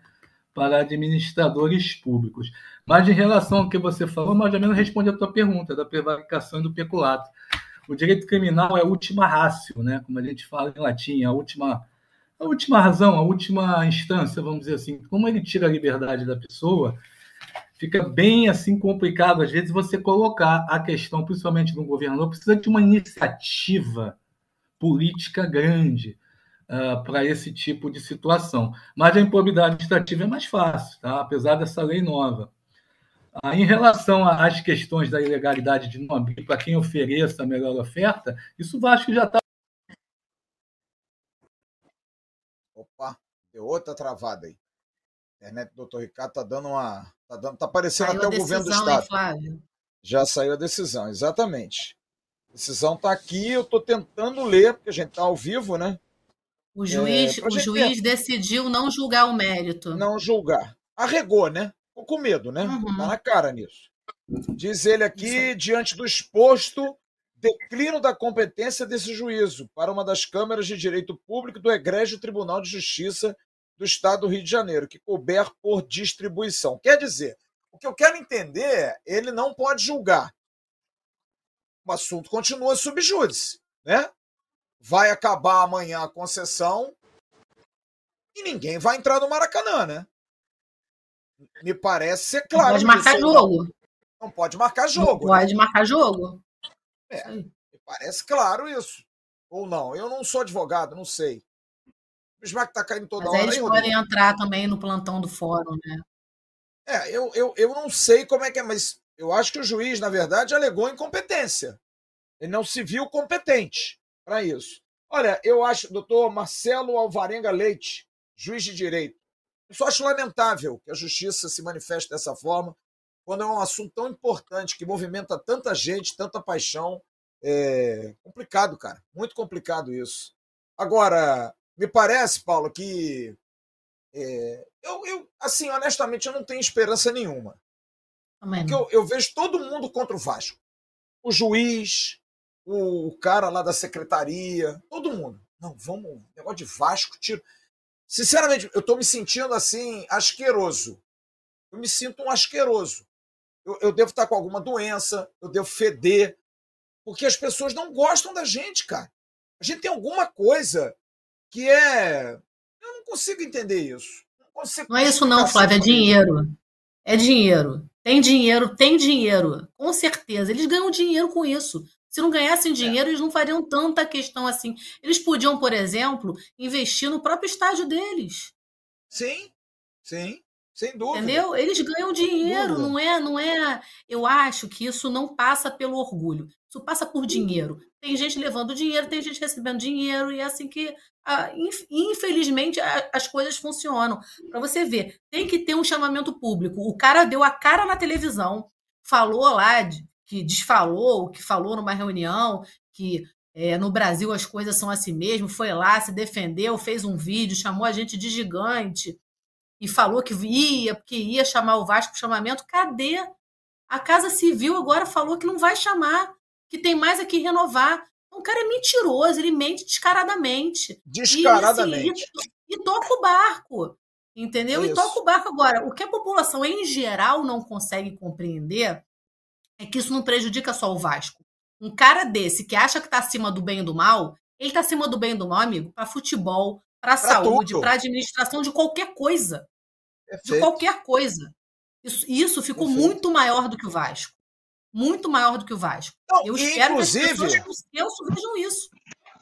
para administradores públicos. Mas em relação ao que você falou, mais ou menos responde a tua pergunta da prevaricação e do peculato. O direito criminal é a última ratio, né? como a gente fala em latim, a última, a última razão, a última instância, vamos dizer assim. Como ele tira a liberdade da pessoa, fica bem assim complicado às vezes você colocar a questão, principalmente no governador, precisa de uma iniciativa política grande uh, para esse tipo de situação. Mas a improbidade administrativa é mais fácil, tá? apesar dessa lei nova. Uh, em relação às questões da ilegalidade de abrir para quem ofereça a melhor oferta, isso que já está. Opa, deu outra travada aí. Internet do doutor Ricardo está dando uma Tá, dando, tá aparecendo saiu até o governo do Estado. Hein, Flávio? Já saiu a decisão, exatamente. A decisão está aqui, eu estou tentando ler, porque a gente está ao vivo, né? O juiz, é, o juiz decidiu não julgar o mérito. Não julgar. Arregou, né? Ficou com medo, né? Uhum. Tá na cara nisso. Diz ele aqui, diante do exposto, declino da competência desse juízo para uma das câmaras de direito público do Egrégio Tribunal de Justiça do Estado do Rio de Janeiro, que couber por distribuição. Quer dizer, o que eu quero entender é, ele não pode julgar. O assunto continua subjúdice, né? Vai acabar amanhã a concessão e ninguém vai entrar no Maracanã, né? Me parece ser claro. Não pode marcar jogo. Não. não. pode marcar jogo. Não pode né? marcar jogo. É, me parece claro isso. Ou não? Eu não sou advogado, não sei. Bismarck está caindo toda Mas hora. Eles podem entrar também no plantão do fórum, né? É, eu, eu, eu não sei como é que é, mas eu acho que o juiz, na verdade, alegou incompetência. Ele não se viu competente para isso. Olha, eu acho, doutor Marcelo Alvarenga Leite, juiz de direito, eu só acho lamentável que a justiça se manifeste dessa forma, quando é um assunto tão importante, que movimenta tanta gente, tanta paixão. É complicado, cara. Muito complicado isso. Agora, me parece, Paulo, que é, eu, eu, assim, honestamente, eu não tenho esperança nenhuma. Amém. Porque eu, eu, vejo todo mundo contra o Vasco. O juiz, o, o cara lá da secretaria, todo mundo. Não, vamos, negócio de Vasco, tiro. Sinceramente, eu estou me sentindo assim, asqueroso. Eu me sinto um asqueroso. eu, eu devo estar com alguma doença, eu devo feder, porque as pessoas não gostam da gente, cara. A gente tem alguma coisa que é. Eu não consigo entender isso. Não, consigo não é isso, não, Flávio, é dinheiro. É dinheiro. Tem dinheiro, tem dinheiro. Com certeza. Eles ganham dinheiro com isso. Se não ganhassem é. dinheiro, é. eles não fariam tanta questão assim. Eles podiam, por exemplo, investir no próprio estádio deles. Sim, sim. Sem dúvida. Entendeu? Eles ganham dinheiro, não é, não é. Eu acho que isso não passa pelo orgulho. Isso passa por dinheiro. Tem gente levando dinheiro, tem gente recebendo dinheiro, e é assim que, infelizmente, as coisas funcionam. Para você ver, tem que ter um chamamento público. O cara deu a cara na televisão, falou lá, que desfalou, que falou numa reunião, que é, no Brasil as coisas são assim mesmo, foi lá, se defendeu, fez um vídeo, chamou a gente de gigante e falou que ia, que ia chamar o Vasco para chamamento. Cadê? A Casa Civil agora falou que não vai chamar, que tem mais aqui renovar. O cara é mentiroso, ele mente descaradamente. Descaradamente. E, assim, e, e toca o barco. Entendeu? Isso. E toca o barco agora. O que a população em geral não consegue compreender é que isso não prejudica só o Vasco. Um cara desse que acha que está acima do bem e do mal, ele está acima do bem e do mal, amigo, para futebol, para a saúde, para administração de qualquer coisa. Perfeito. De qualquer coisa. Isso, isso ficou Perfeito. muito maior do que o Vasco. Muito maior do que o Vasco. Não, Eu espero que as pessoas vejam isso.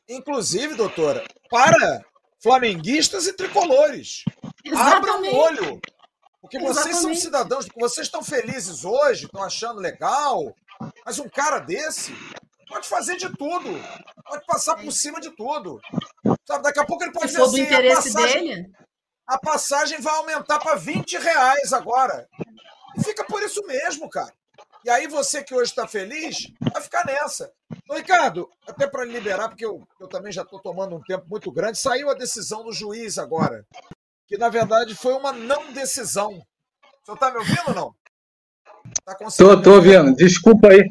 Inclusive, doutora, para flamenguistas e tricolores. Abra o olho. Porque Exatamente. vocês são cidadãos, vocês estão felizes hoje, estão achando legal, mas um cara desse pode fazer de tudo. Pode passar por cima de tudo. Sabe, daqui a pouco ele pode Se dizer assim, interesse a passagem, dele. A passagem vai aumentar para 20 reais agora. E fica por isso mesmo, cara. E aí você que hoje está feliz, vai ficar nessa. Então, Ricardo, até para liberar, porque eu, eu também já estou tomando um tempo muito grande, saiu a decisão do juiz agora. Que na verdade foi uma não decisão. O senhor está me ouvindo ou não? Tá tô, tô ouvindo. Desculpa aí.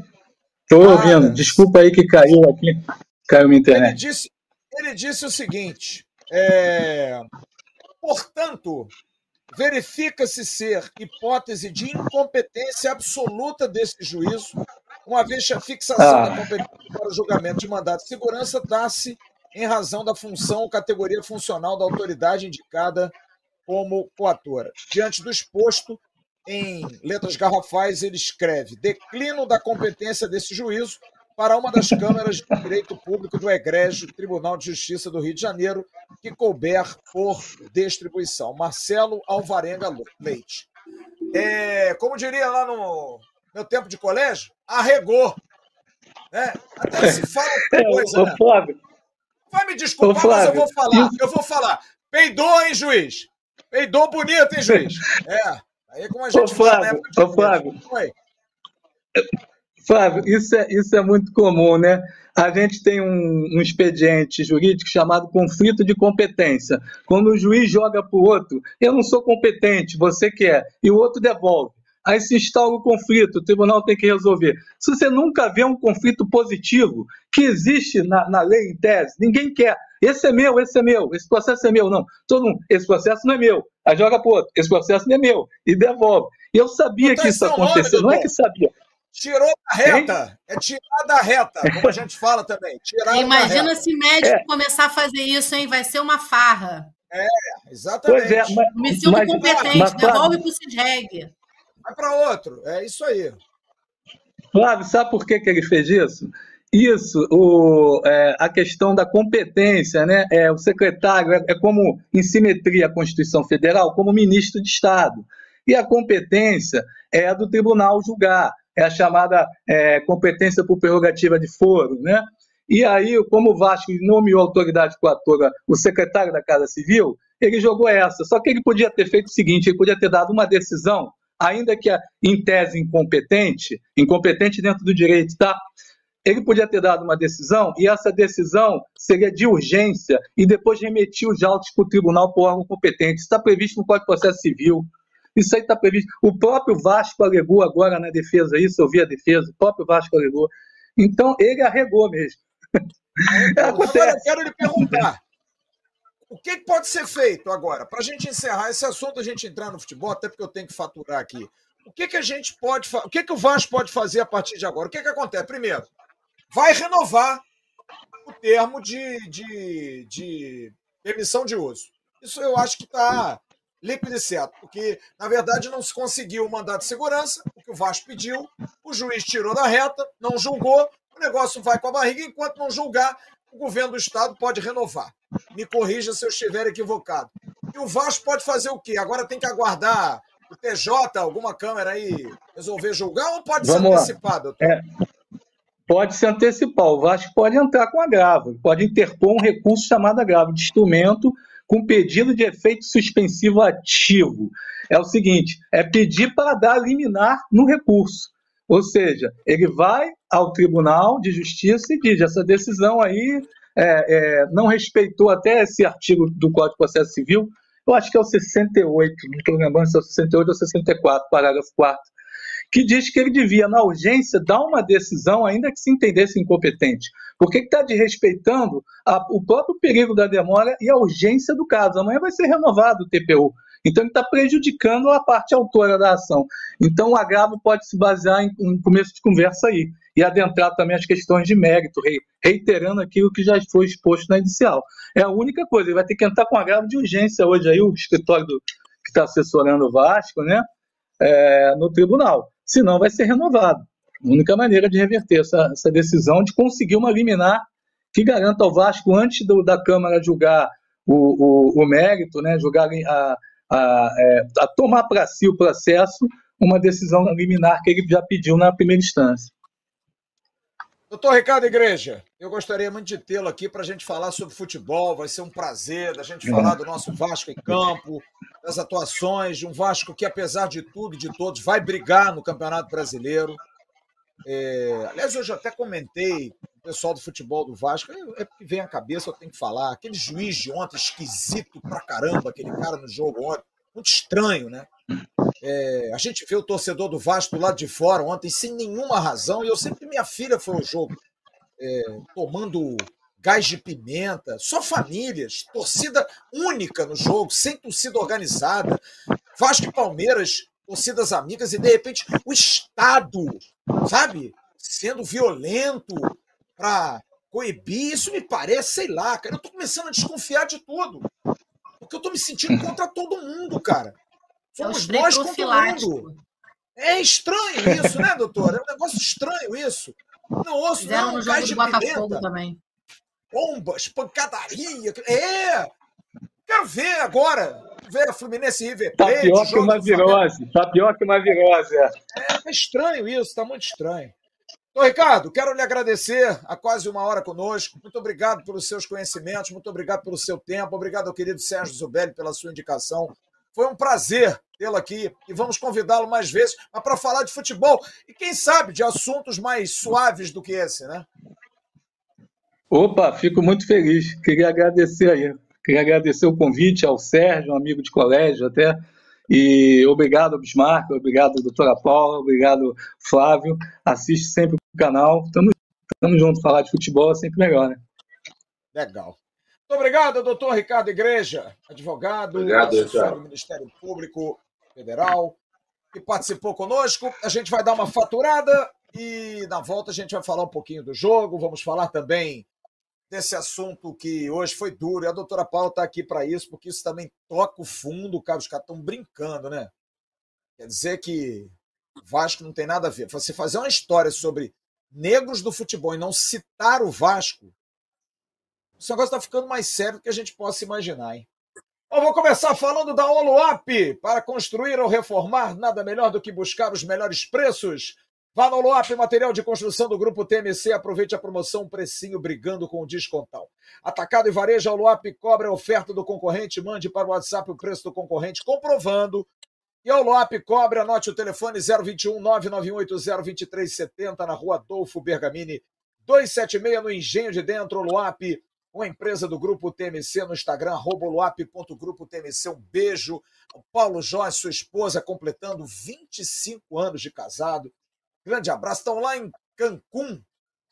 Tô ah, ouvindo. Desculpa aí que caiu aqui. Caiu minha internet. Ele disse, ele disse o seguinte: é, portanto, verifica-se ser hipótese de incompetência absoluta desse juízo, uma vez que a fixação ah. da competência para o julgamento de mandato de segurança dá-se em razão da função ou categoria funcional da autoridade indicada como coatora. Diante do exposto, em letras garrafais, ele escreve: declino da competência desse juízo para uma das câmaras de direito público do Egrégio Tribunal de Justiça do Rio de Janeiro, que couber por distribuição. Marcelo Alvarenga Leite. É, como diria lá no meu tempo de colégio, arregou. Né? Até se fala é, coisa. Né? Flávio. Vai me desculpar, mas eu vou falar. Eu vou falar. Peidou, hein, juiz? Peidou bonito, hein, juiz? É. Aí como a gente ô, Flávio, ô, Flávio. Oi. Flávio, isso é, isso é muito comum, né? A gente tem um, um, expediente jurídico chamado conflito de competência. Quando o juiz joga para o outro, eu não sou competente, você quer, e o outro devolve. Aí se instala o conflito, o tribunal tem que resolver. Se você nunca vê um conflito positivo que existe na, na lei em tese, ninguém quer. Esse é meu, esse é meu, esse processo é meu. Não, todo mundo, esse processo não é meu. Aí joga para outro, esse processo não é meu, e devolve. E eu sabia que isso acontecia, não é que sabia. Tirou da reta. Hein? É tirar da reta, como a <laughs> gente fala também. Tirar Imagina se médico é. começar a fazer isso, hein? Vai ser uma farra. É, exatamente. Pois é, mas, Me sinto mas, competente, mas, devolve para o CISREG. Vai para outro, é isso aí. Flávio, sabe por que, que ele fez isso? Isso, o, é, a questão da competência, né? É, o secretário é, é como, em simetria à Constituição Federal, como ministro de Estado. E a competência é a do tribunal julgar é a chamada é, competência por prerrogativa de foro, né? E aí, como o Vasco nomeou a autoridade coatora, o secretário da Casa Civil, ele jogou essa. Só que ele podia ter feito o seguinte: ele podia ter dado uma decisão, ainda que em tese incompetente, incompetente dentro do direito, tá? Ele podia ter dado uma decisão e essa decisão seria de urgência e depois remetia os autos para o tribunal por órgão competente. Isso está previsto no Código de Processo Civil. Isso aí está previsto. O próprio Vasco alegou agora na defesa isso, eu vi a defesa, o próprio Vasco alegou. Então, ele arregou mesmo. <laughs> Agora eu quero lhe perguntar. O que pode ser feito agora? Para a gente encerrar esse assunto, a gente entrar no futebol, até porque eu tenho que faturar aqui. O que, que a gente pode O que, que o Vasco pode fazer a partir de agora? O que, que acontece? Primeiro, vai renovar o termo de, de, de permissão de uso. Isso eu acho que está líquido e certo, porque, na verdade, não se conseguiu o mandato de segurança, o que o Vasco pediu, o juiz tirou da reta, não julgou, o negócio vai com a barriga, enquanto não julgar, o governo do Estado pode renovar. Me corrija se eu estiver equivocado. E o Vasco pode fazer o quê? Agora tem que aguardar o TJ, alguma câmera aí, resolver julgar ou pode Vamos ser antecipado? É, pode se antecipar. O Vasco pode entrar com agravo, pode interpor um recurso chamado agravo de instrumento com pedido de efeito suspensivo ativo. É o seguinte: é pedir para dar liminar no recurso. Ou seja, ele vai ao Tribunal de Justiça e diz: essa decisão aí é, é, não respeitou até esse artigo do Código de Processo Civil, eu acho que é o 68, não estou lembrando se é o 68 ou 64, parágrafo 4 que diz que ele devia, na urgência, dar uma decisão, ainda que se entendesse incompetente. Porque está desrespeitando a, o próprio perigo da demora e a urgência do caso. Amanhã vai ser renovado o TPU. Então, ele está prejudicando a parte autora da ação. Então, o agravo pode se basear em um começo de conversa aí e adentrar também as questões de mérito, reiterando aquilo que já foi exposto na inicial. É a única coisa, ele vai ter que entrar com agravo de urgência hoje aí, o escritório do, que está assessorando o Vasco, né, é, no tribunal senão vai ser renovado. A única maneira de reverter essa, essa decisão de conseguir uma liminar que garanta ao Vasco, antes do, da Câmara julgar o, o, o mérito, né, julgar a, a, é, a tomar para si o processo, uma decisão liminar que ele já pediu na primeira instância. Doutor Ricardo Igreja, eu gostaria muito de tê-lo aqui para a gente falar sobre futebol. Vai ser um prazer da gente falar do nosso Vasco em campo, das atuações de um Vasco que, apesar de tudo e de todos, vai brigar no Campeonato Brasileiro. É, aliás, eu já até comentei com o pessoal do futebol do Vasco, é, é que vem à cabeça, eu tenho que falar. Aquele juiz de ontem, esquisito pra caramba, aquele cara no jogo ontem, muito estranho, né? É, a gente viu o torcedor do Vasco lado de fora ontem sem nenhuma razão, e eu sempre minha filha foi ao jogo é, tomando gás de pimenta, só famílias, torcida única no jogo, sem torcida organizada, Vasco e Palmeiras, torcidas amigas, e de repente o Estado, sabe, sendo violento para coibir, isso me parece, sei lá, cara, eu tô começando a desconfiar de tudo. Porque eu tô me sentindo <laughs> contra todo mundo, cara. Somos é nós contra o mundo. É estranho isso, né, doutor? É um negócio estranho isso. Não ouço, Fizeram não, no jogo do Botafogo também. Bombas, pancadaria. É! Quero ver agora. Ver a Fluminense River Tá pior que uma virose. Tá pior que uma virose. É. estranho isso, tá muito estranho. Ô, Ricardo, quero lhe agradecer há quase uma hora conosco. Muito obrigado pelos seus conhecimentos, muito obrigado pelo seu tempo, obrigado ao querido Sérgio Zubelli pela sua indicação. Foi um prazer tê-lo aqui e vamos convidá-lo mais vezes para falar de futebol e, quem sabe, de assuntos mais suaves do que esse, né? Opa, fico muito feliz. Queria agradecer aí. Queria agradecer o convite ao Sérgio, um amigo de colégio até. E obrigado, Bismarck, obrigado, doutora Paula, obrigado, Flávio. Assiste sempre o canal. Tamo, tamo junto. Falar de futebol é sempre melhor, né? Legal. Muito obrigado, doutor Ricardo Igreja, advogado, obrigado, assessor do Ministério Público Federal, que participou conosco. A gente vai dar uma faturada e na volta a gente vai falar um pouquinho do jogo, vamos falar também desse assunto que hoje foi duro. E a doutora Paula está aqui para isso, porque isso também toca o fundo. Os caras estão brincando, né? Quer dizer que Vasco não tem nada a ver. Você fazer uma história sobre negros do futebol e não citar o Vasco, esse negócio está ficando mais sério do que a gente possa imaginar, hein? Eu vou começar falando da Oluap. Para construir ou reformar, nada melhor do que buscar os melhores preços. Vá no Oluap, material de construção do Grupo TMC. Aproveite a promoção Precinho brigando com o descontão. Atacado e varejo, Oluap cobra a oferta do concorrente. Mande para o WhatsApp o preço do concorrente, comprovando. E a Oluap cobre, anote o telefone 021 99180 2370 na rua Adolfo Bergamini 276 no Engenho de Dentro, Oluap uma empresa do Grupo TMC no Instagram, luap.grupotmc. Um beijo. O Paulo Jorge, sua esposa, completando 25 anos de casado. Grande abraço. Estão lá em Cancún.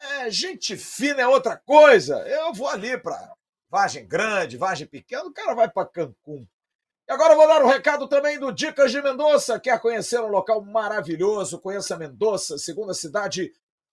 É, gente fina é outra coisa. Eu vou ali para Vargem Grande, Vargem Pequena, o cara vai para Cancún. E agora vou dar um recado também do Dicas de Mendoza. Quer conhecer um local maravilhoso? Conheça Mendoza, segunda cidade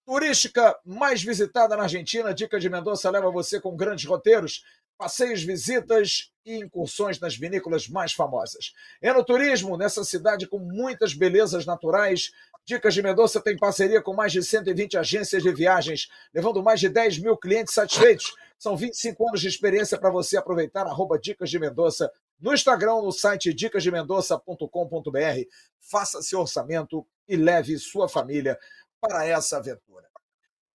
turística mais visitada na Argentina. Dica de Mendoza leva você com grandes roteiros, passeios, visitas e incursões nas vinícolas mais famosas. Enoturismo, nessa cidade com muitas belezas naturais. Dicas de Mendoza tem parceria com mais de 120 agências de viagens, levando mais de 10 mil clientes satisfeitos. São 25 anos de experiência para você aproveitar. Arroba Dicas de Mendoza no Instagram, no site dicasdemendoça.com.br. Faça seu orçamento e leve sua família para essa aventura.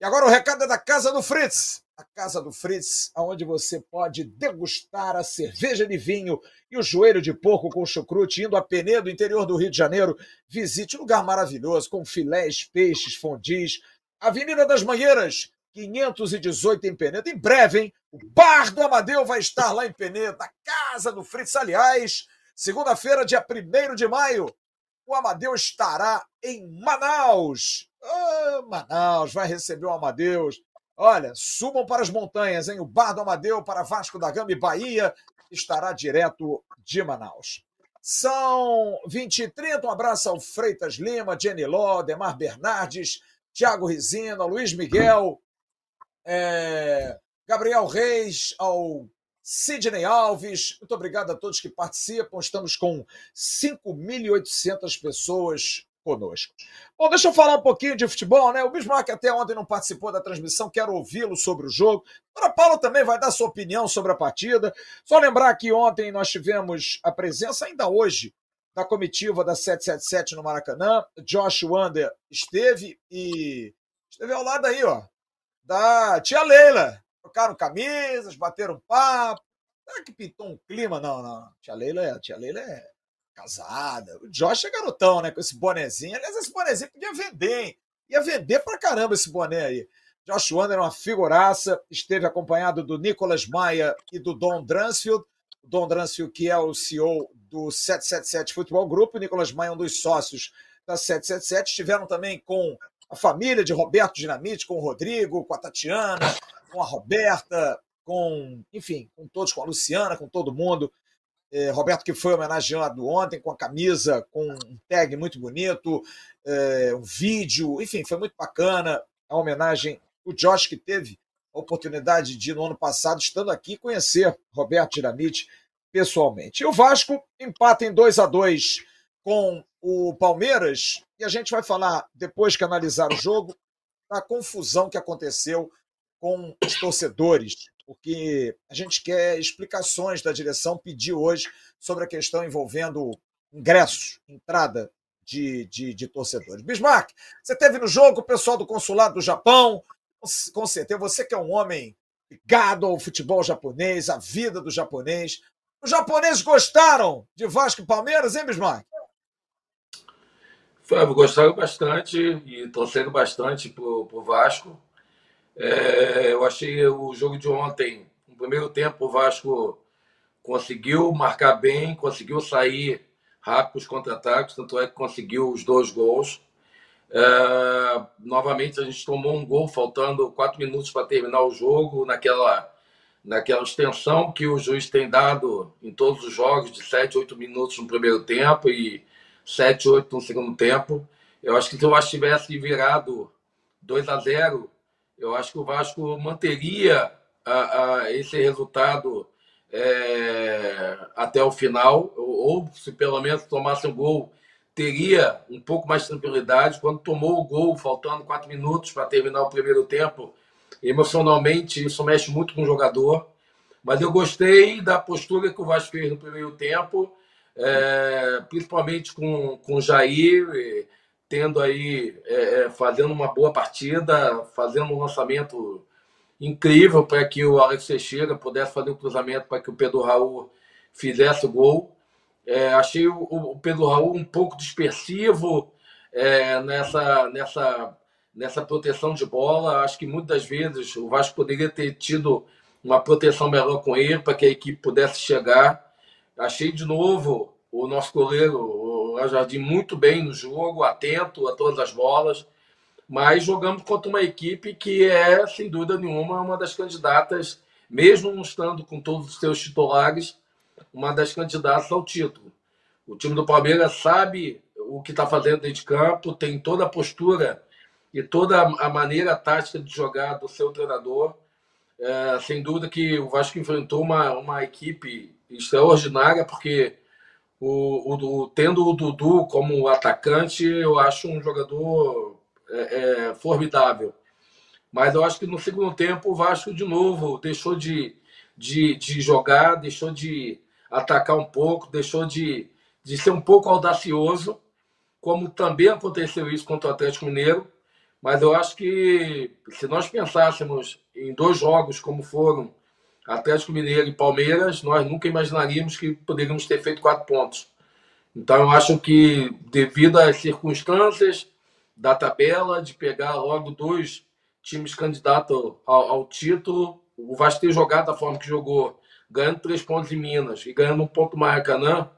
E agora o recado é da Casa do Fritz. A Casa do Fritz, onde você pode degustar a cerveja de vinho e o joelho de porco com chucrute, indo a Penedo, interior do Rio de Janeiro. Visite um lugar maravilhoso, com filés, peixes, fondis. Avenida das Mangueiras, 518 em Penedo. Em breve, hein? O Bar do Amadeu vai estar lá em Penedo, na Casa do Fritz. Aliás, segunda-feira, dia 1 de maio, o Amadeu estará em Manaus. Oh, Manaus vai receber o Amadeus. Olha, subam para as montanhas, hein? O Bar do Amadeu para Vasco da Gama e Bahia estará direto de Manaus. São 20 e 30. Um abraço ao Freitas Lima, Jenny Ló, Demar Bernardes, Tiago Rizina, Luiz Miguel, é, Gabriel Reis, ao Sidney Alves. Muito obrigado a todos que participam. Estamos com 5.800 pessoas conosco. Bom, deixa eu falar um pouquinho de futebol, né? O Bismarck até ontem não participou da transmissão, quero ouvi-lo sobre o jogo. A Paula também vai dar sua opinião sobre a partida. Só lembrar que ontem nós tivemos a presença, ainda hoje, da comitiva da 777 no Maracanã. Josh Wander esteve e esteve ao lado aí, ó, da tia Leila. Trocaram camisas, bateram papo. Será que pintou um clima? Não, não. Tia Leila é, tia Leila é casada. O Josh é garotão, né? Com esse bonezinho. Aliás, esse bonezinho podia vender, hein? Ia vender pra caramba esse boné aí. Josh Wander é uma figuraça, esteve acompanhado do Nicolas Maia e do Don Dransfield. O Don Dransfield, que é o CEO do 777 Futebol Grupo, o Nicolas Maia é um dos sócios da 777. Estiveram também com a família de Roberto Dinamite, com o Rodrigo, com a Tatiana, com a Roberta, com, enfim, com todos, com a Luciana, com todo mundo. É, Roberto, que foi homenageado ontem com a camisa, com um tag muito bonito, é, um vídeo, enfim, foi muito bacana a homenagem. O Josh, que teve a oportunidade de, no ano passado, estando aqui, conhecer Roberto Dinamite pessoalmente. E o Vasco empata em 2 a 2 com o Palmeiras, e a gente vai falar, depois que analisar o jogo, da confusão que aconteceu com os torcedores, porque a gente quer explicações da direção, pediu hoje sobre a questão envolvendo ingressos, entrada de, de, de torcedores. Bismarck, você teve no jogo o pessoal do consulado do Japão, com certeza, você que é um homem ligado ao futebol japonês, à vida do japonês. Os japoneses gostaram de Vasco e Palmeiras, hein, Bismarck? Gostaram bastante e torcendo bastante para o Vasco. É, eu achei o jogo de ontem, no primeiro tempo, o Vasco conseguiu marcar bem, conseguiu sair rápido os contra-ataques, tanto é que conseguiu os dois gols. É, novamente, a gente tomou um gol faltando quatro minutos para terminar o jogo, naquela, naquela extensão que o juiz tem dado em todos os jogos, de sete, oito minutos no primeiro tempo e 7, 8 no segundo tempo. Eu acho que se o Vasco tivesse virado 2 a 0, eu acho que o Vasco manteria a, a esse resultado é, até o final, ou, ou, se pelo menos tomasse um gol, teria um pouco mais de tranquilidade. Quando tomou o gol, faltando quatro minutos para terminar o primeiro tempo, emocionalmente isso mexe muito com o jogador. Mas eu gostei da postura que o Vasco fez no primeiro tempo é, principalmente com, com o Jair, tendo aí, é, é, fazendo uma boa partida, fazendo um lançamento incrível para que o Alex Teixeira pudesse fazer o cruzamento para que o Pedro Raul fizesse o gol. É, achei o, o, Pedro Raul um pouco dispersivo é, nessa, nessa, nessa proteção de bola. Acho que muitas vezes o Vasco poderia ter tido uma proteção melhor com ele para que a equipe pudesse chegar. Achei de novo o nosso goleiro, o Léo Jardim, muito bem no jogo, atento a todas as bolas, mas jogamos contra uma equipe que é, sem dúvida nenhuma, uma das candidatas, mesmo não estando com todos os seus titulares, uma das candidatas ao título. O time do Palmeiras sabe o que está fazendo dentro de campo, tem toda a postura e toda a maneira tática de jogar do seu treinador. É, sem dúvida que o Vasco enfrentou uma, uma equipe extraordinária, porque o, o, tendo o Dudu como atacante, eu acho um jogador é, é, formidável. Mas eu acho que no segundo tempo o Vasco, de novo, deixou de, de, de jogar, deixou de atacar um pouco, deixou de, de ser um pouco audacioso, como também aconteceu isso contra o Atlético Mineiro. Mas eu acho que se nós pensássemos em dois jogos como foram Atlético Mineiro e Palmeiras, nós nunca imaginaríamos que poderíamos ter feito quatro pontos. Então, eu acho que, devido às circunstâncias da tabela, de pegar logo dois times candidatos ao, ao título, o Vasco ter jogado da forma que jogou, ganhando três pontos em Minas e ganhando um ponto Maracanã,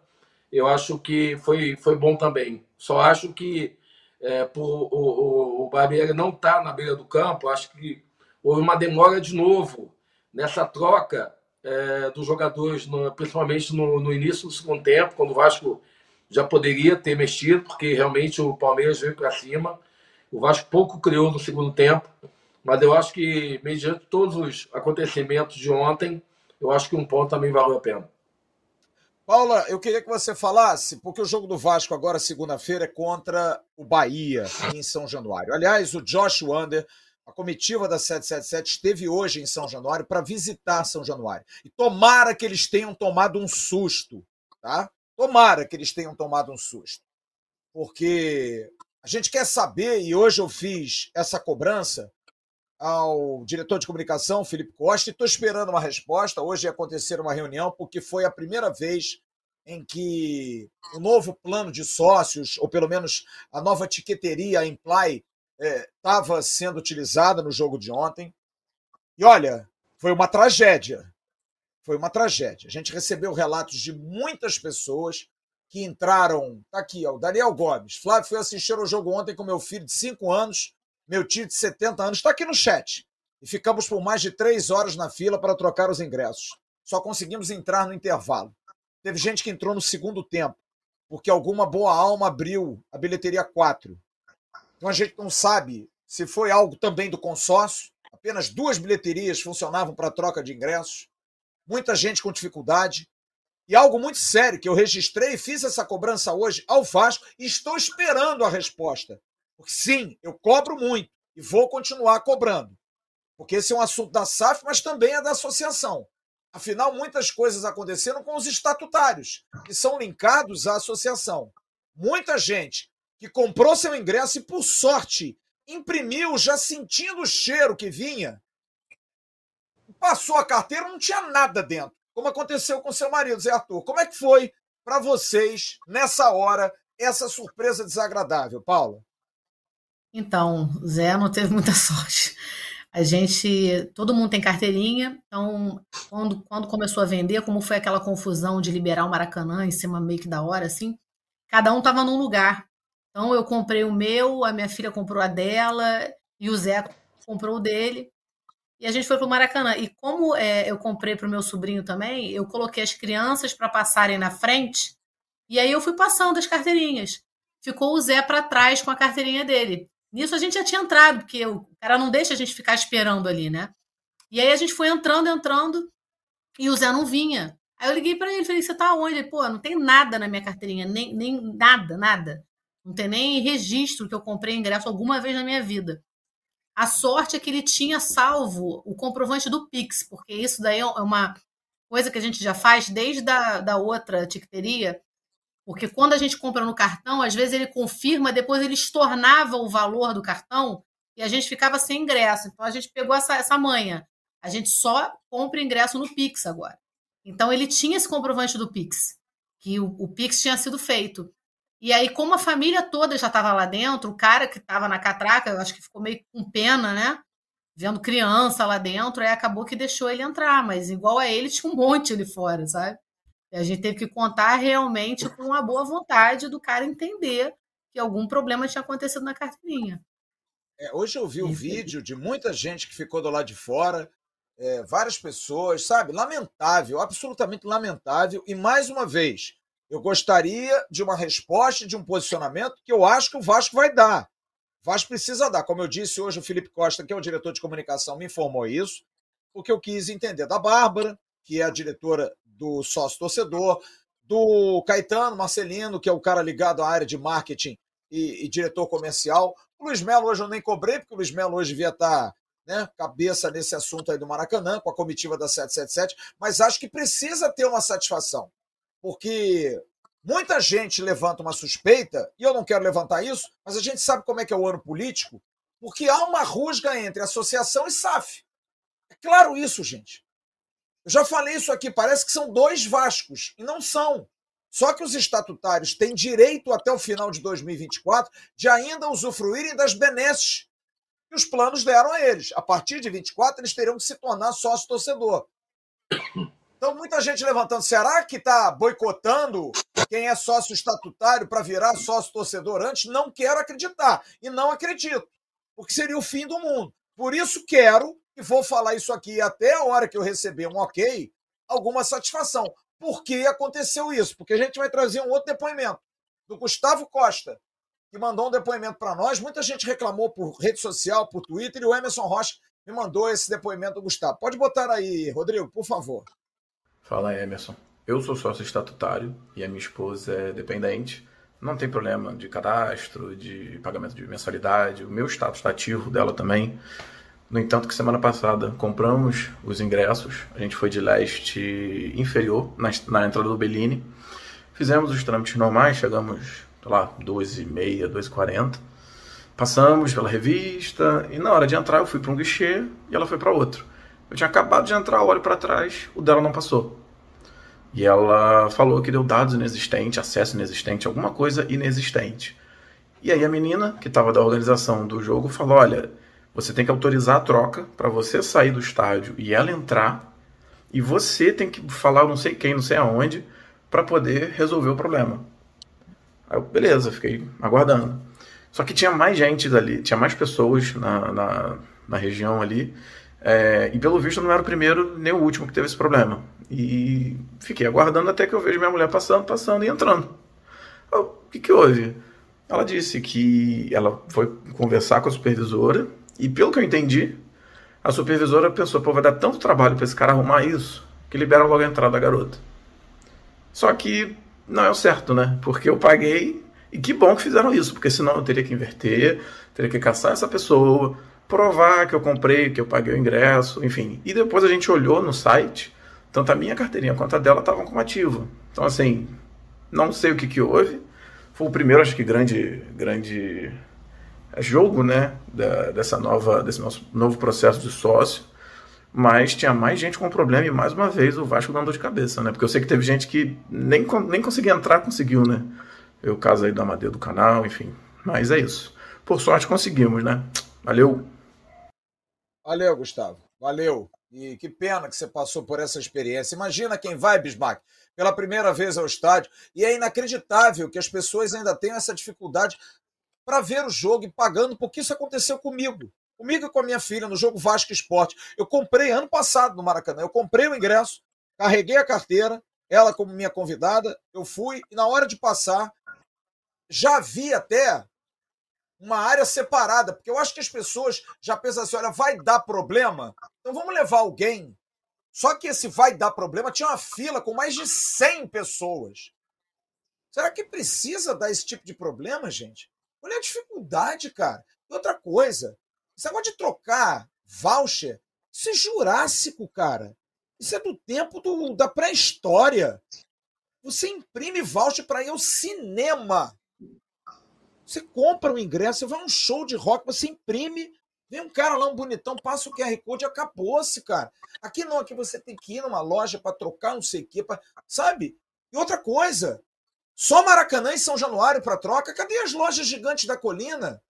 eu acho que foi, foi bom também. Só acho que, é, por o, o, o Barbieri não estar tá na beira do campo, acho que houve uma demora de novo nessa troca é, dos jogadores, no, principalmente no, no, início do segundo tempo, quando o Vasco já poderia ter mexido, porque realmente o Palmeiras veio para cima. O Vasco pouco criou no segundo tempo, mas eu acho que, mediante todos os acontecimentos de ontem, eu acho que um ponto também valeu a pena. Paula, eu queria que você falasse, porque o jogo do Vasco agora, segunda-feira, é contra o Bahia, em São Januário. Aliás, o Josh Wander a comitiva da 777 esteve hoje em São Januário para visitar São Januário. E tomara que eles tenham tomado um susto, tá? Tomara que eles tenham tomado um susto. Porque a gente quer saber, e hoje eu fiz essa cobrança ao diretor de comunicação, Felipe Costa, e estou esperando uma resposta. Hoje ia acontecer uma reunião, porque foi a primeira vez em que o novo plano de sócios, ou pelo menos a nova tiqueteria, a Imply, estava é, sendo utilizada no jogo de ontem. E olha, foi uma tragédia. Foi uma tragédia. A gente recebeu relatos de muitas pessoas que entraram. Tá aqui, ó, o Daniel Gomes. Flávio foi assistir ao jogo ontem com meu filho de 5 anos, meu tio de 70 anos. Está aqui no chat. E ficamos por mais de três horas na fila para trocar os ingressos. Só conseguimos entrar no intervalo. Teve gente que entrou no segundo tempo, porque alguma boa alma abriu a bilheteria 4 então a gente não sabe se foi algo também do consórcio. Apenas duas bilheterias funcionavam para troca de ingressos. Muita gente com dificuldade. E algo muito sério que eu registrei e fiz essa cobrança hoje ao Vasco e estou esperando a resposta. Porque sim, eu cobro muito e vou continuar cobrando. Porque esse é um assunto da SAF, mas também é da associação. Afinal, muitas coisas aconteceram com os estatutários, que são linkados à associação. Muita gente que comprou seu ingresso e, por sorte, imprimiu já sentindo o cheiro que vinha. Passou a carteira, não tinha nada dentro. Como aconteceu com seu marido, Zé Arthur. Como é que foi para vocês, nessa hora, essa surpresa desagradável, Paula? Então, Zé não teve muita <laughs> sorte. A gente, todo mundo tem carteirinha, então quando, quando começou a vender, como foi aquela confusão de liberar o Maracanã em cima meio que da hora, assim, cada um estava num lugar. Então eu comprei o meu, a minha filha comprou a dela e o Zé comprou o dele. E a gente foi para o Maracanã. E como é, eu comprei para o meu sobrinho também, eu coloquei as crianças para passarem na frente. E aí eu fui passando as carteirinhas. Ficou o Zé para trás com a carteirinha dele. Nisso a gente já tinha entrado, porque o cara não deixa a gente ficar esperando ali, né? E aí a gente foi entrando, entrando, e o Zé não vinha. Aí eu liguei para ele, falei, você tá onde? Ele, pô, não tem nada na minha carteirinha, nem, nem nada, nada. Não tem nem registro que eu comprei ingresso alguma vez na minha vida. A sorte é que ele tinha salvo o comprovante do Pix, porque isso daí é uma coisa que a gente já faz desde a da outra ticketeria, porque quando a gente compra no cartão, às vezes ele confirma, depois ele estornava o valor do cartão e a gente ficava sem ingresso. Então a gente pegou essa, essa manha. A gente só compra ingresso no Pix agora. Então ele tinha esse comprovante do Pix, que o, o Pix tinha sido feito. E aí, como a família toda já estava lá dentro, o cara que estava na catraca, eu acho que ficou meio com pena, né? Vendo criança lá dentro, aí acabou que deixou ele entrar, mas igual a ele, <laughs> tinha um monte ali fora, sabe? E a gente teve que contar realmente com a boa vontade do cara entender que algum problema tinha acontecido na carteirinha. É, hoje eu vi o um vídeo de muita gente que ficou do lado de fora, é, várias pessoas, sabe? Lamentável, absolutamente lamentável. E mais uma vez, eu gostaria de uma resposta, de um posicionamento que eu acho que o Vasco vai dar. O Vasco precisa dar. Como eu disse hoje, o Felipe Costa, que é o diretor de comunicação, me informou isso, porque eu quis entender da Bárbara, que é a diretora do sócio torcedor, do Caetano Marcelino, que é o cara ligado à área de marketing e, e diretor comercial. O Luiz Melo hoje eu nem cobrei, porque o Luiz Melo hoje devia estar né, cabeça nesse assunto aí do Maracanã, com a comitiva da 777, mas acho que precisa ter uma satisfação, porque muita gente levanta uma suspeita, e eu não quero levantar isso, mas a gente sabe como é que é o ano político, porque há uma rusga entre associação e SAF. É claro isso, gente. Eu já falei isso aqui, parece que são dois Vascos, e não são. Só que os estatutários têm direito até o final de 2024 de ainda usufruírem das benesses que os planos deram a eles. A partir de 24, eles teriam que se tornar sócio torcedor. Então, muita gente levantando, será que está boicotando quem é sócio estatutário para virar sócio torcedor antes? Não quero acreditar. E não acredito, porque seria o fim do mundo. Por isso, quero e vou falar isso aqui até a hora que eu receber um ok, alguma satisfação. Por que aconteceu isso? Porque a gente vai trazer um outro depoimento do Gustavo Costa, que mandou um depoimento para nós. Muita gente reclamou por rede social, por Twitter, e o Emerson Rocha me mandou esse depoimento do Gustavo. Pode botar aí, Rodrigo, por favor. Fala, Emerson. Eu sou sócio estatutário e a minha esposa é dependente. Não tem problema de cadastro, de pagamento de mensalidade. O meu status está ativo dela também. No entanto, que semana passada compramos os ingressos, a gente foi de leste inferior, na, na entrada do Bellini, fizemos os trâmites normais, chegamos, lá, 2h30, 2h40, passamos pela revista, e na hora de entrar eu fui para um guichê e ela foi para outro. Eu tinha acabado de entrar, olho para trás, o dela não passou. E ela falou que deu dados inexistentes, acesso inexistente, alguma coisa inexistente. E aí a menina, que estava da organização do jogo, falou, olha você tem que autorizar a troca para você sair do estádio e ela entrar. E você tem que falar não sei quem, não sei aonde, para poder resolver o problema. Aí eu, beleza, fiquei aguardando. Só que tinha mais gente ali, tinha mais pessoas na, na, na região ali. É, e pelo visto não era o primeiro nem o último que teve esse problema. E fiquei aguardando até que eu vejo minha mulher passando, passando e entrando. O que, que houve? Ela disse que ela foi conversar com a supervisora e pelo que eu entendi, a supervisora pensou, pô, vai dar tanto trabalho para esse cara arrumar isso, que libera logo a entrada da garota. Só que não é o certo, né? Porque eu paguei e que bom que fizeram isso, porque senão eu teria que inverter, teria que caçar essa pessoa, provar que eu comprei, que eu paguei o ingresso, enfim. E depois a gente olhou no site, tanto a minha carteirinha quanto a dela estavam como ativa. Então, assim, não sei o que, que houve. Foi o primeiro, acho que, grande, grande jogo, né, da, dessa nova, desse nosso novo processo de sócio, mas tinha mais gente com problema e mais uma vez o Vasco dando dor de cabeça, né, porque eu sei que teve gente que nem, nem conseguia entrar, conseguiu, né, eu caso aí do Amadeu do canal, enfim, mas é isso. Por sorte conseguimos, né, valeu. Valeu, Gustavo, valeu. E que pena que você passou por essa experiência. Imagina quem vai, Bismarck, pela primeira vez ao estádio. E é inacreditável que as pessoas ainda tenham essa dificuldade para ver o jogo e pagando, porque isso aconteceu comigo. Comigo e com a minha filha no jogo Vasco Esporte. Eu comprei ano passado no Maracanã. Eu comprei o ingresso, carreguei a carteira, ela como minha convidada, eu fui e na hora de passar já vi até uma área separada, porque eu acho que as pessoas já pensam assim, olha, vai dar problema, então vamos levar alguém. Só que esse vai dar problema tinha uma fila com mais de 100 pessoas. Será que precisa dar esse tipo de problema, gente? Olha a dificuldade, cara. E outra coisa, esse negócio de trocar voucher, é jurássico, cara. Isso é do tempo do, da pré-história. Você imprime voucher para ir ao cinema. Você compra um ingresso, você vai a um show de rock, você imprime, vem um cara lá, um bonitão, passa o QR Code e acabou-se, cara. Aqui não, aqui você tem que ir numa loja para trocar não sei o quê, pra, sabe? E outra coisa, só Maracanã e São Januário para troca? Cadê as lojas gigantes da colina?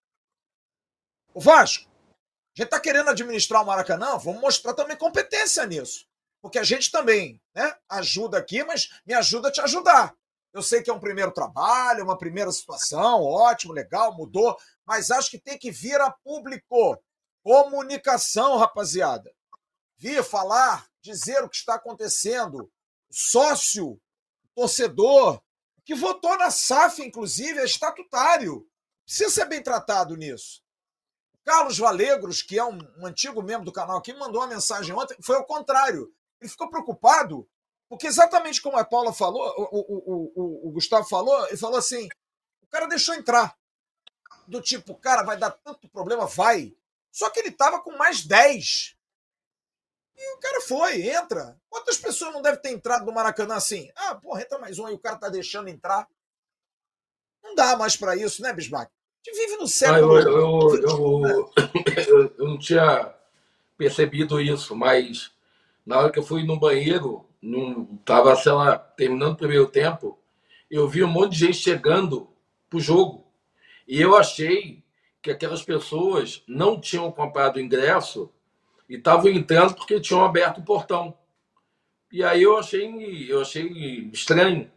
O Vasco, a gente está querendo administrar o Maracanã? Vamos mostrar também competência nisso. Porque a gente também né, ajuda aqui, mas me ajuda a te ajudar. Eu sei que é um primeiro trabalho, uma primeira situação, ótimo, legal, mudou, mas acho que tem que vir a público. Comunicação, rapaziada. vir falar, dizer o que está acontecendo. Sócio, torcedor, que votou na SAF, inclusive, é estatutário. Precisa ser bem tratado nisso. Carlos Valegros, que é um, um antigo membro do canal aqui, mandou uma mensagem ontem, foi ao contrário. Ele ficou preocupado, porque exatamente como a Paula falou, o, o, o, o Gustavo falou, ele falou assim: o cara deixou entrar. Do tipo, cara, vai dar tanto problema, vai. Só que ele estava com mais 10. E o cara foi, entra. Quantas pessoas não devem ter entrado no Maracanã assim? Ah, porra, entra mais um aí, o cara tá deixando entrar. Não dá mais para isso, né, Bismarck? A gente vive no século. Ah, eu, eu, <coughs> eu, eu, não tinha percebido isso, mas na hora que eu fui no banheiro, não, tava, sei lá, terminando o primeiro tempo, eu vi um monte de gente chegando pro jogo. E eu achei que aquelas pessoas não tinham comprado ingresso e estavam entrando porque tinham aberto o portão. E aí eu achei, eu achei estranho,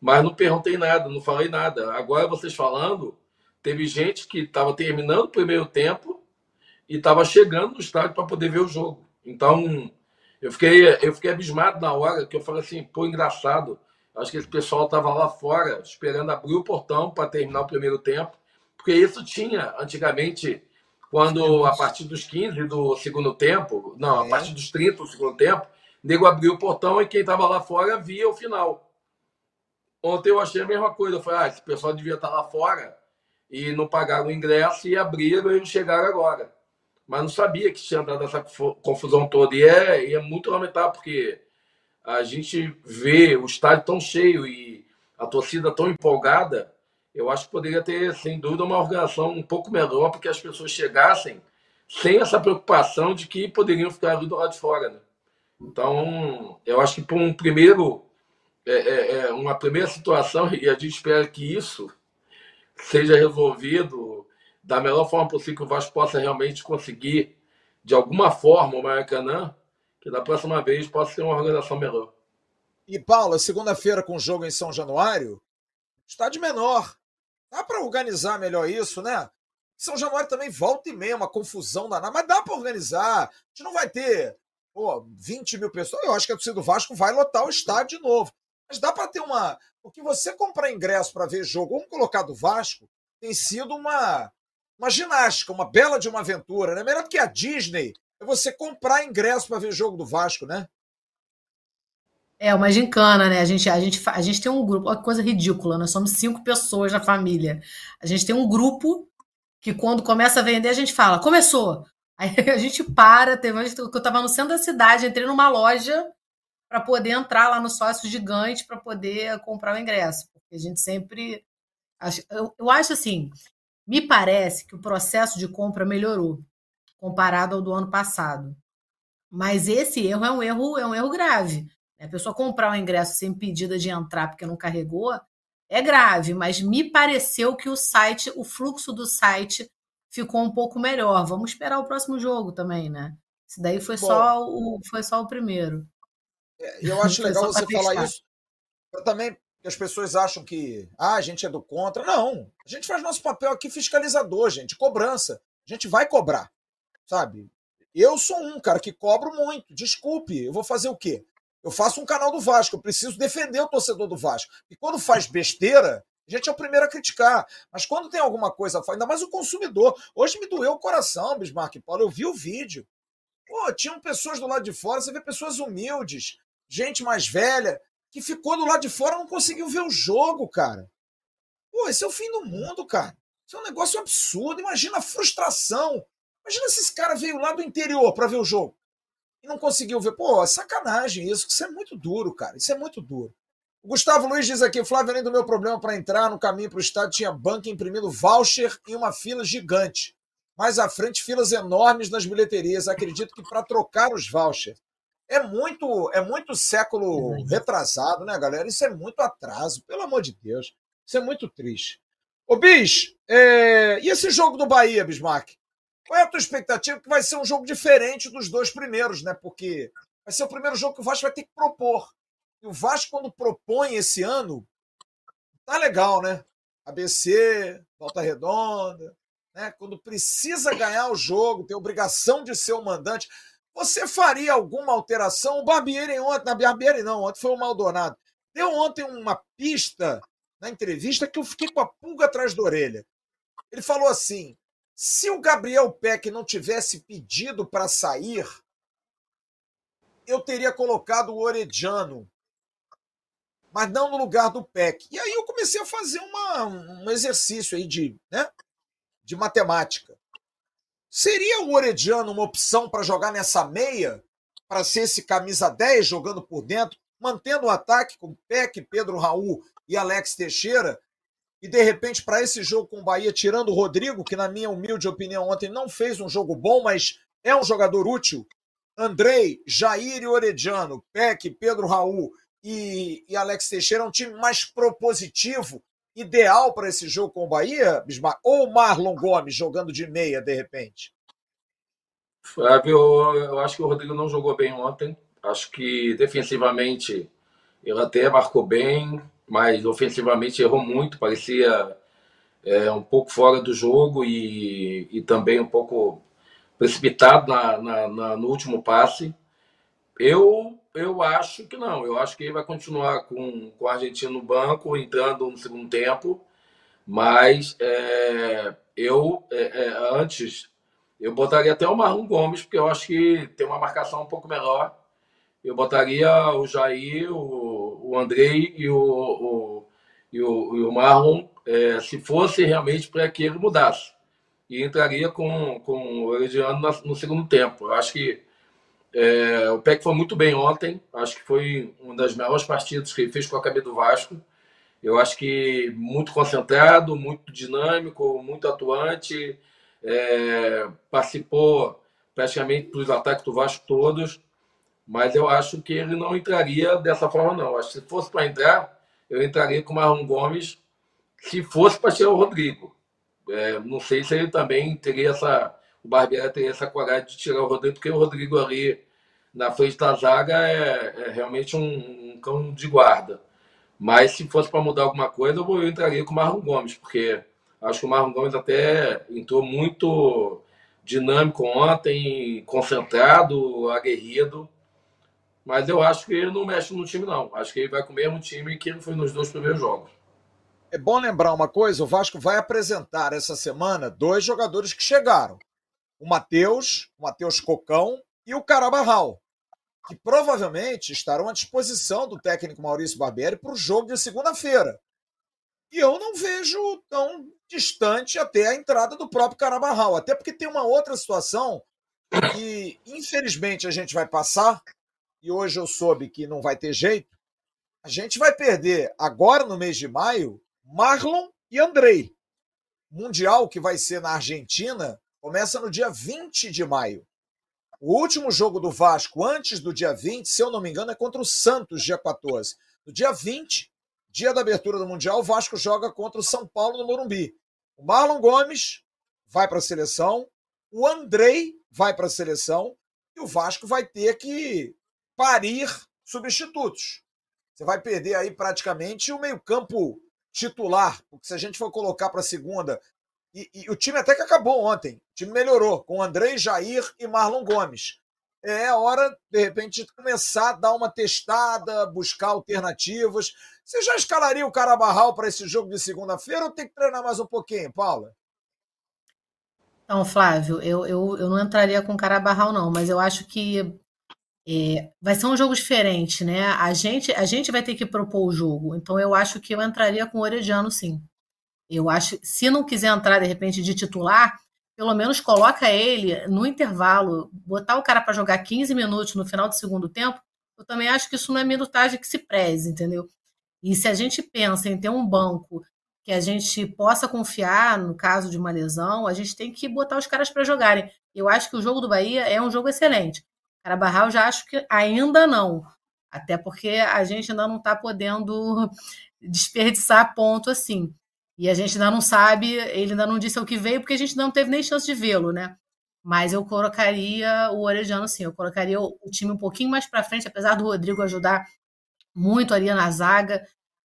mas não perguntei nada, não falei nada. Agora vocês falando, teve gente que estava terminando o primeiro tempo e estava chegando no estádio para poder ver o jogo. Então, eu fiquei, eu fiquei abismado na hora que eu falei assim, pô, engraçado. Acho que esse pessoal estava lá fora esperando abrir o portão para terminar o primeiro tempo, porque isso tinha antigamente quando a partir dos 15 do segundo tempo, não, a é. partir dos 30 do segundo tempo, o nego abriu o portão e quem estava lá fora via o final. Ontem eu achei a mesma coisa. Eu falei, ah, esse pessoal devia estar tá lá fora e não pagaram o ingresso e abriram e chegaram agora. Mas não sabia que tinha dado essa confusão toda. E é, e é muito lamentável, porque a gente vê o estádio tão cheio e a torcida tão empolgada eu acho que poderia ter, sem dúvida, uma organização um pouco melhor para que as pessoas chegassem sem essa preocupação de que poderiam ficar ali do lado de fora. Né? Então, eu acho que para um primeiro, é, é, é, uma primeira situação, <laughs> e a gente espera que isso seja resolvido da melhor forma possível, que o Vasco possa realmente conseguir, de alguma forma, o Maracanã, que da próxima vez possa ser uma organização melhor. E, Paulo, segunda-feira com o jogo em São Januário, estádio menor. Dá para organizar melhor isso, né? São Januário também volta e meia, uma confusão danada, mas dá para organizar. A gente não vai ter pô, 20 mil pessoas. Eu acho que a torcida do Vasco vai lotar o estádio de novo. Mas dá para ter uma. Porque você comprar ingresso para ver jogo, vamos colocar do Vasco, tem sido uma, uma ginástica, uma bela de uma aventura, né? Melhor do que a Disney é você comprar ingresso para ver jogo do Vasco, né? É uma gincana, né? A gente, a, gente, a gente tem um grupo, olha que coisa ridícula, nós somos cinco pessoas na família. A gente tem um grupo que quando começa a vender, a gente fala, começou. <laughs> Aí a gente para, teve que eu estava no centro da cidade, entrei numa loja para poder entrar lá no sócio gigante para poder comprar o ingresso. Porque a gente sempre. Eu, eu acho assim, me parece que o processo de compra melhorou comparado ao do ano passado. Mas esse erro é um erro, é um erro grave. A pessoa comprar um ingresso sem pedida de entrar porque não carregou é grave, mas me pareceu que o site, o fluxo do site ficou um pouco melhor. Vamos esperar o próximo jogo também, né? Isso daí foi, Bom, só, o, foi só o primeiro. É, eu acho <laughs> legal você falar isso. Eu também, as pessoas acham que ah, a gente é do contra. Não, a gente faz nosso papel aqui fiscalizador, gente, cobrança. A gente vai cobrar, sabe? Eu sou um cara que cobro muito. Desculpe, eu vou fazer o quê? Eu faço um canal do Vasco, eu preciso defender o torcedor do Vasco. E quando faz besteira, a gente é o primeiro a criticar. Mas quando tem alguma coisa, ainda mais o consumidor. Hoje me doeu o coração, Bismarck Paulo. Eu vi o vídeo. Pô, tinham pessoas do lado de fora, você vê pessoas humildes, gente mais velha, que ficou do lado de fora não conseguiu ver o jogo, cara. Pô, esse é o fim do mundo, cara. Isso é um negócio absurdo. Imagina a frustração. Imagina se esse cara veio lá do interior para ver o jogo e não conseguiu ver. Pô, sacanagem isso, isso é muito duro, cara. Isso é muito duro. O Gustavo Luiz diz aqui: Flávio, além do meu problema para entrar no caminho para o estádio, tinha banca imprimindo voucher e uma fila gigante. Mais à frente, filas enormes nas bilheterias. Acredito que para trocar os vouchers. É muito, é muito século retrasado, né, galera? Isso é muito atraso, pelo amor de Deus. Isso é muito triste. Ô, Bis, é... e esse jogo do Bahia, Bismarck? Qual é a tua expectativa? Que vai ser um jogo diferente dos dois primeiros, né? Porque vai ser o primeiro jogo que o Vasco vai ter que propor. E o Vasco, quando propõe esse ano, tá legal, né? ABC, Volta Redonda, né? Quando precisa ganhar o jogo, tem obrigação de ser o mandante. Você faria alguma alteração? O Barbieri ontem, na Barbieri não, ontem foi o Maldonado. Deu ontem uma pista na entrevista que eu fiquei com a pulga atrás da orelha. Ele falou assim: se o Gabriel Peck não tivesse pedido para sair, eu teria colocado o Orediano, mas não no lugar do Peck. E aí eu comecei a fazer uma, um exercício aí de, né, de matemática. Seria o Orediano uma opção para jogar nessa meia, para ser esse camisa 10 jogando por dentro, mantendo o ataque com Peck, Pedro Raul e Alex Teixeira? E de repente, para esse jogo com o Bahia, tirando o Rodrigo, que na minha humilde opinião ontem não fez um jogo bom, mas é um jogador útil. Andrei, Jair e Orediano, Peck, Pedro Raul e, e Alex Teixeira é um time mais propositivo ideal para esse jogo com o Bahia, Bismarck? Ou Marlon Gomes jogando de meia, de repente? Flávio, eu acho que o Rodrigo não jogou bem ontem. Acho que defensivamente ele até marcou bem, mas ofensivamente errou muito. Parecia é, um pouco fora do jogo e, e também um pouco precipitado na, na, na, no último passe. Eu eu acho que não. Eu acho que ele vai continuar com, com a Argentina no banco, entrando no segundo tempo. Mas é, eu, é, é, antes, eu botaria até o Marlon Gomes, porque eu acho que tem uma marcação um pouco melhor. Eu botaria o Jair, o, o Andrei e o, o, e o, e o Marlon, é, se fosse realmente para que ele mudasse. E entraria com, com o Herediano no segundo tempo. Eu acho que é, o PEC foi muito bem ontem. Acho que foi uma das melhores partidas que ele fez com a cabeça do Vasco. Eu acho que muito concentrado, muito dinâmico, muito atuante. É, participou praticamente dos ataques do Vasco todos. Mas eu acho que ele não entraria dessa forma, não. Acho que se fosse para entrar, eu entraria com o Marlon Gomes. Se fosse para tirar o Rodrigo. É, não sei se ele também teria essa o Barbieri teria essa coragem de tirar o Rodrigo, porque o Rodrigo ali na frente da zaga é, é realmente um, um, cão de guarda. Mas se fosse para mudar alguma coisa, eu entraria com o Marlon Gomes, porque acho que o Marlon Gomes até entrou muito dinâmico ontem, concentrado, aguerrido. Mas eu acho que ele não mexe no time, não. Acho que ele vai com o mesmo time que ele foi nos dois primeiros jogos. É bom lembrar uma coisa: o Vasco vai apresentar essa semana dois jogadores que chegaram o Matheus, o Matheus Cocão e o Carabarral, que provavelmente estarão à disposição do técnico Maurício Barbieri para o jogo de segunda-feira. E eu não vejo tão distante até a entrada do próprio Carabarral, até porque tem uma outra situação que, infelizmente, a gente vai passar, e hoje eu soube que não vai ter jeito. A gente vai perder agora no mês de maio Marlon e Andrei. Mundial que vai ser na Argentina Começa no dia 20 de maio. O último jogo do Vasco antes do dia 20, se eu não me engano, é contra o Santos, dia 14. No dia 20, dia da abertura do Mundial, o Vasco joga contra o São Paulo no Morumbi. O Marlon Gomes vai para a seleção, o Andrei vai para a seleção e o Vasco vai ter que parir substitutos. Você vai perder aí praticamente o meio-campo titular, porque se a gente for colocar para a segunda e, e, o time até que acabou ontem. O time melhorou com André, Jair e Marlon Gomes. É hora, de repente, de começar a dar uma testada, buscar alternativas. Você já escalaria o Carabarral para esse jogo de segunda-feira ou tem que treinar mais um pouquinho, Paula? Então, Flávio, eu, eu, eu não entraria com o Carabarral, não, mas eu acho que é, vai ser um jogo diferente, né? A gente, a gente vai ter que propor o jogo. Então, eu acho que eu entraria com o Orediano, sim. Eu acho, se não quiser entrar de repente de titular, pelo menos coloca ele no intervalo, botar o cara para jogar 15 minutos no final do segundo tempo. Eu também acho que isso não é minutagem que se preze, entendeu? E se a gente pensa em ter um banco que a gente possa confiar no caso de uma lesão, a gente tem que botar os caras para jogarem. Eu acho que o jogo do Bahia é um jogo excelente. Carabarral eu já acho que ainda não. Até porque a gente ainda não está podendo <laughs> desperdiçar ponto assim. E a gente ainda não sabe, ele ainda não disse o que veio, porque a gente não teve nem chance de vê-lo, né? Mas eu colocaria o Orejano, sim. Eu colocaria o, time um pouquinho mais para frente, apesar do Rodrigo ajudar muito ali na zaga,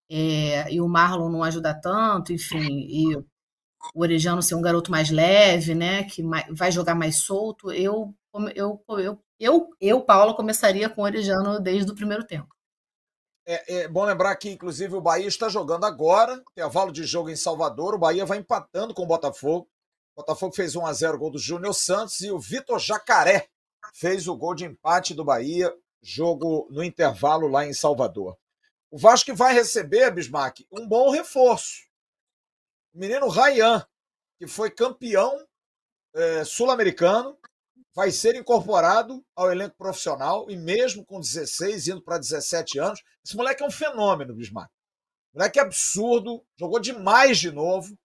é, e o Marlon não ajudar tanto, enfim, e o Orejano ser um garoto mais leve, né? Que vai jogar mais solto. Eu eu, eu, eu, eu Paula, começaria com o Orejano desde o primeiro tempo. É, é, bom lembrar que, inclusive, o Bahia está jogando agora, intervalo de jogo em Salvador. O Bahia vai empatando com o Botafogo. O Botafogo fez 1 a 0 gol do Júnior Santos e o Vitor Jacaré fez o gol de empate do Bahia, jogo no intervalo lá em Salvador. O Vasco vai receber, Bismarck, um bom reforço. O menino Rayan, que foi campeão é, sul-americano, vai ser incorporado ao elenco profissional e mesmo com 16, indo para 17 anos, esse moleque é um fenômeno, Bismarck. Moleque absurdo, jogou demais de novo.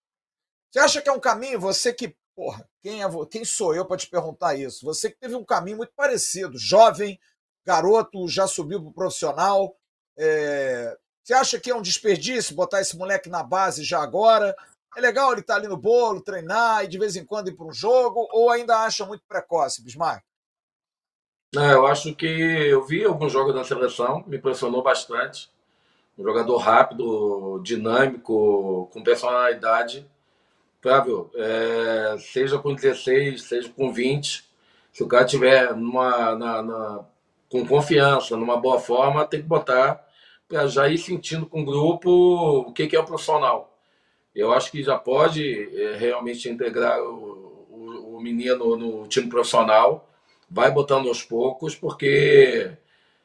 Você acha que é um caminho, você que, porra, quem, é, quem sou eu para te perguntar isso? Você que teve um caminho muito parecido, jovem, garoto, já subiu para o profissional. É... Você acha que é um desperdício botar esse moleque na base já agora? É legal ele estar tá ali no bolo, treinar e de vez em quando ir para um jogo, ou ainda acha muito precoce, Bismarck? Não, eu acho que eu vi alguns jogos da seleção, me impressionou bastante. Um jogador rápido, dinâmico, com personalidade. Flávio, é, seja com 16, seja com 20, se o cara tiver numa, na, na, com confiança, numa boa forma, tem que botar para já ir sentindo com o grupo o que, que é o profissional eu acho que já pode é, realmente integrar o, o, o, menino no time profissional, vai botando aos poucos, porque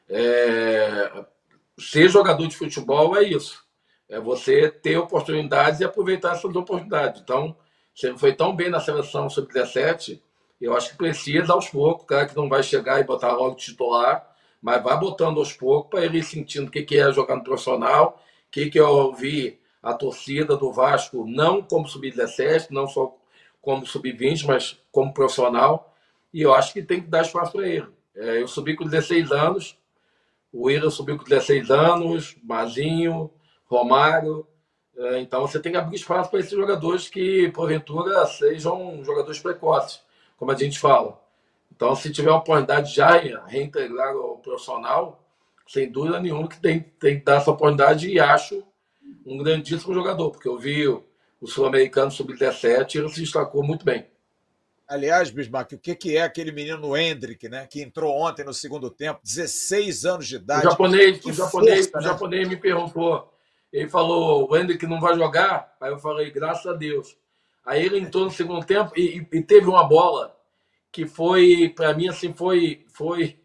é, ser jogador de futebol é isso. É você ter oportunidades e aproveitar essas oportunidades. Então, você foi tão bem na seleção sub-17, eu acho que precisa aos poucos, cara que não vai chegar e botar logo titular, mas vai botando aos poucos para ele ir sentindo o que é jogar no profissional, o que é ouvir a torcida do Vasco, não como sub-17, não só como sub-20, mas como profissional. E eu acho que tem que dar espaço para ele. É, eu subi com 16 anos, o Ira subiu com 16 anos, Mazinho, Romário. É, então você tem que abrir espaço para esses jogadores que, porventura, sejam jogadores precoces, como a gente fala. Então, se tiver a oportunidade de já reintegrar o profissional, sem dúvida nenhuma que tem, tem que dar essa oportunidade e acho um grandíssimo jogador, porque eu vi o, Sul-Americano Sub-17 e ele se destacou muito bem. Aliás, Bismarck, o que, que é aquele menino Hendrick, né? Que entrou ontem no segundo tempo, 16 anos de idade. O japonês, o japonês, força, o né? japonês me perguntou. Ele falou: o Hendrick não vai jogar? Aí eu falei: graças a Deus. Aí ele entrou no segundo tempo e, e teve uma bola que foi, para mim, assim, foi, foi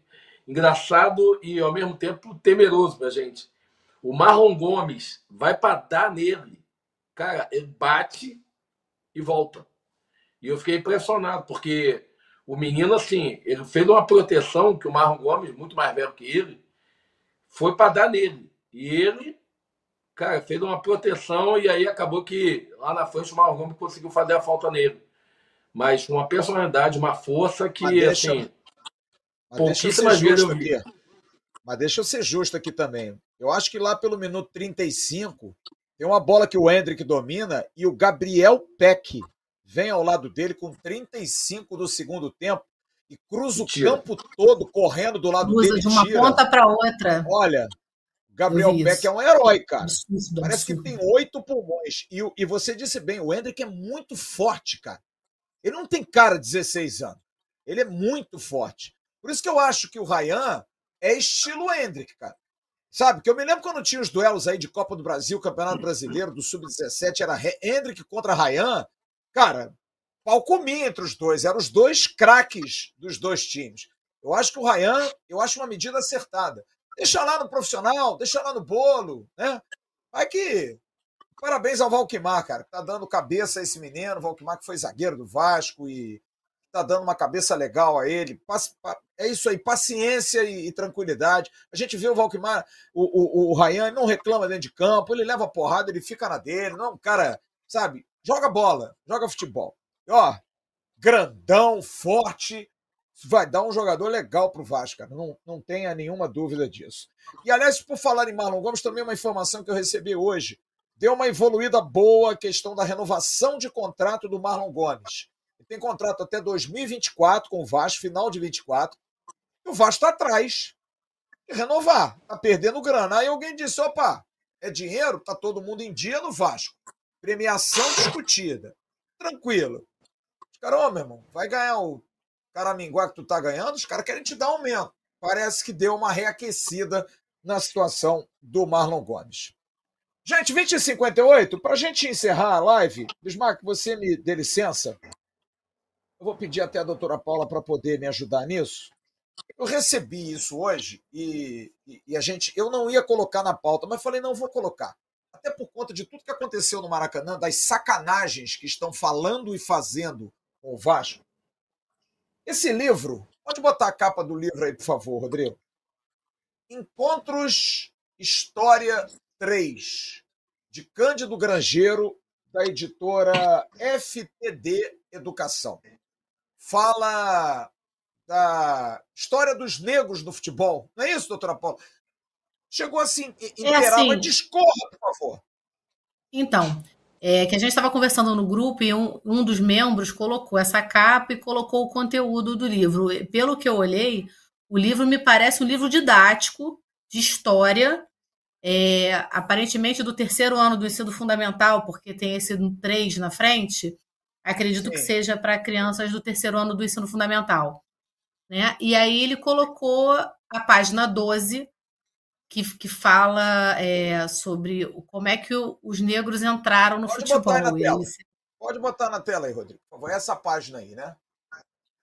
engraçado e ao mesmo tempo temeroso pra gente. O Marlon Gomes vai para dar nele. Cara, ele bate e volta. E eu fiquei impressionado, porque o menino, assim, ele fez uma proteção que o Marlon Gomes, muito mais velho que ele, foi para dar nele. E ele, cara, fez uma proteção e aí acabou que lá na frente o Marlon Gomes conseguiu fazer a falta nele. Mas uma personalidade, uma força que, mas deixa, assim, pouquíssimas vezes eu vi. Aqui. Mas deixa eu ser justo aqui também. Eu acho que lá pelo minuto 35 tem uma bola que o Hendrick domina e o Gabriel Peck vem ao lado dele com 35 do segundo tempo e cruza o campo todo correndo do lado cruza dele. de uma tira. ponta para outra. Olha, Gabriel Peck é um herói, cara. Absurdo, Parece absurdo. que tem oito pulmões. E, e você disse bem, o Hendrick é muito forte, cara. Ele não tem cara de 16 anos. Ele é muito forte. Por isso que eu acho que o Ryan é estilo Hendrick, cara. Sabe, que eu me lembro quando tinha os duelos aí de Copa do Brasil, Campeonato Brasileiro, do Sub-17, era Hendrick contra Ryan. Cara, pau comia entre os dois. Eram os dois craques dos dois times. Eu acho que o Ryan, eu acho uma medida acertada. Deixa lá no profissional, deixa lá no bolo, né? Vai que. Parabéns ao Valquimar, cara, que tá dando cabeça a esse menino. O Valquimar que foi zagueiro do Vasco e tá dando uma cabeça legal a ele. É isso aí, paciência e, e tranquilidade. A gente vê o Valquimar, o, o, o Ryan não reclama dentro de campo, ele leva porrada, ele fica na dele, não é cara, sabe, joga bola, joga futebol. E, ó, grandão, forte, vai dar um jogador legal pro Vasco, cara. Não, não tenha nenhuma dúvida disso. E, aliás, por falar em Marlon Gomes, também uma informação que eu recebi hoje. Deu uma evoluída boa a questão da renovação de contrato do Marlon Gomes tem contrato até 2024 com o Vasco, final de 24. E o Vasco está atrás renovar. Está perdendo grana. Aí alguém disse: opa, é dinheiro? Está todo mundo em dia no Vasco. Premiação discutida. Tranquilo. Caramba, meu irmão, vai ganhar o Caraminguá que tu tá ganhando, os caras querem te dar aumento. Parece que deu uma reaquecida na situação do Marlon Gomes. Gente, 20 e 58, para a gente encerrar a live, Bismarck, você me dê licença. Eu vou pedir até a doutora Paula para poder me ajudar nisso. Eu recebi isso hoje e, e, e, a gente, eu não ia colocar na pauta, mas falei, não, vou colocar. Até por conta de tudo que aconteceu no Maracanã, das sacanagens que estão falando e fazendo com o Vasco. Esse livro, pode botar a capa do livro aí, por favor, Rodrigo. Encontros História 3, de Cândido Grangeiro, da editora FTD Educação. Fala da história dos negros no futebol. Não é isso, doutora Paula? Chegou assim, interar, é assim, discorra, por favor. Então, é, que a gente estava conversando no grupo e um, um dos membros colocou essa capa e colocou o conteúdo do livro. Pelo que eu olhei, o livro me parece um livro didático de história, é, aparentemente do terceiro ano do ensino fundamental, porque tem esse 3 na frente. Acredito Sim. que seja para crianças do terceiro ano do ensino fundamental. Né? E aí ele colocou a página 12, que, que fala é, sobre como é que o, os negros entraram no Pode futebol. Botar na tela. Pode botar na tela aí, Rodrigo, por favor. Essa página aí, né?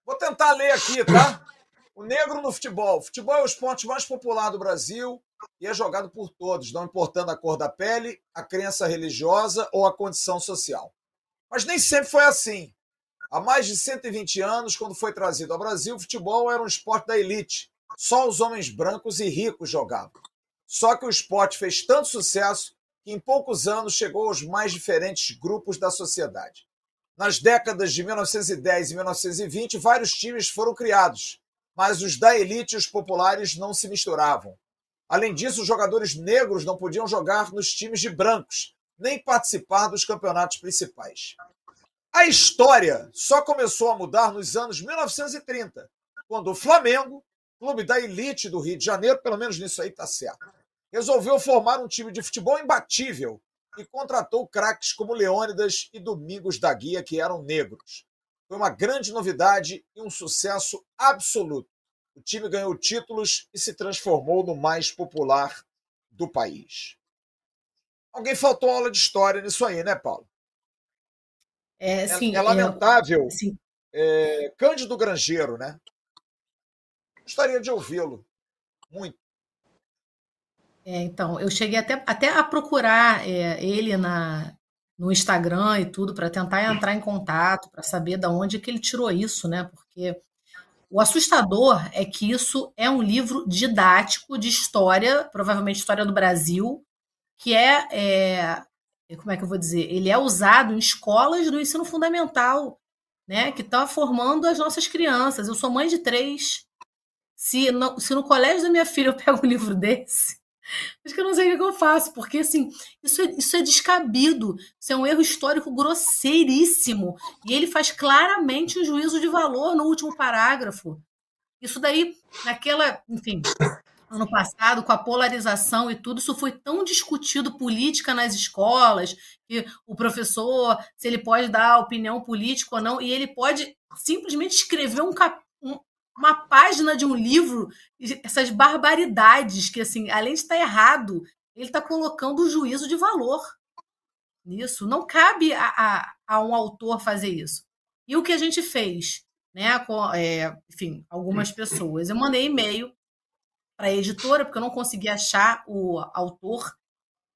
Vou tentar ler aqui, tá? O negro no futebol. Futebol é o esporte mais popular do Brasil e é jogado por todos, não importando a cor da pele, a crença religiosa ou a condição social. Mas nem sempre foi assim. Há mais de 120 anos, quando foi trazido ao Brasil, o futebol era um esporte da elite. Só os homens brancos e ricos jogavam. Só que o esporte fez tanto sucesso que em poucos anos chegou aos mais diferentes grupos da sociedade. Nas décadas de 1910 e 1920, vários times foram criados, mas os da elite e os populares não se misturavam. Além disso, os jogadores negros não podiam jogar nos times de brancos, nem participar dos campeonatos principais. A história só começou a mudar nos anos 1930, quando o Flamengo, clube da elite do Rio de Janeiro, pelo menos nisso aí está certo, resolveu formar um time de futebol imbatível e contratou craques como Leônidas e Domingos da Guia, que eram negros. Foi uma grande novidade e um sucesso absoluto. O time ganhou títulos e se transformou no mais popular do país. Alguém faltou aula de história nisso aí, né, Paulo? É, sim, é, é lamentável. É, é, Cândido Grangeiro, né? Gostaria de ouvi-lo. Muito. É, então, eu cheguei até, até a procurar é, ele na, no Instagram e tudo para tentar entrar em contato, para saber de onde que ele tirou isso, né? Porque o assustador é que isso é um livro didático de história, provavelmente história do Brasil, que é, é como é que eu vou dizer, ele é usado em escolas do ensino fundamental, né, que está formando as nossas crianças. Eu sou mãe de três. Se no, se no colégio da minha filha eu <laughs> pego um livro desse, acho que eu não sei o que eu faço, porque assim, isso é, isso é descabido, isso é um erro histórico grosseiríssimo. E ele faz claramente um juízo de valor no último parágrafo. Isso daí, naquela, enfim, ano passado, com a polarização e tudo, isso foi tão discutido política nas escolas, que o professor, se ele pode dar opinião política ou não, e ele pode simplesmente escrever um, cap, um uma página de um livro, essas barbaridades que, assim, além de estar errado, ele está colocando o juízo de valor nisso. Não cabe a, a, a, um autor fazer isso. E o que a gente fez? Né, com, é, enfim, algumas pessoas. Eu mandei e-mail para a editora, porque eu não conseguia achar o autor,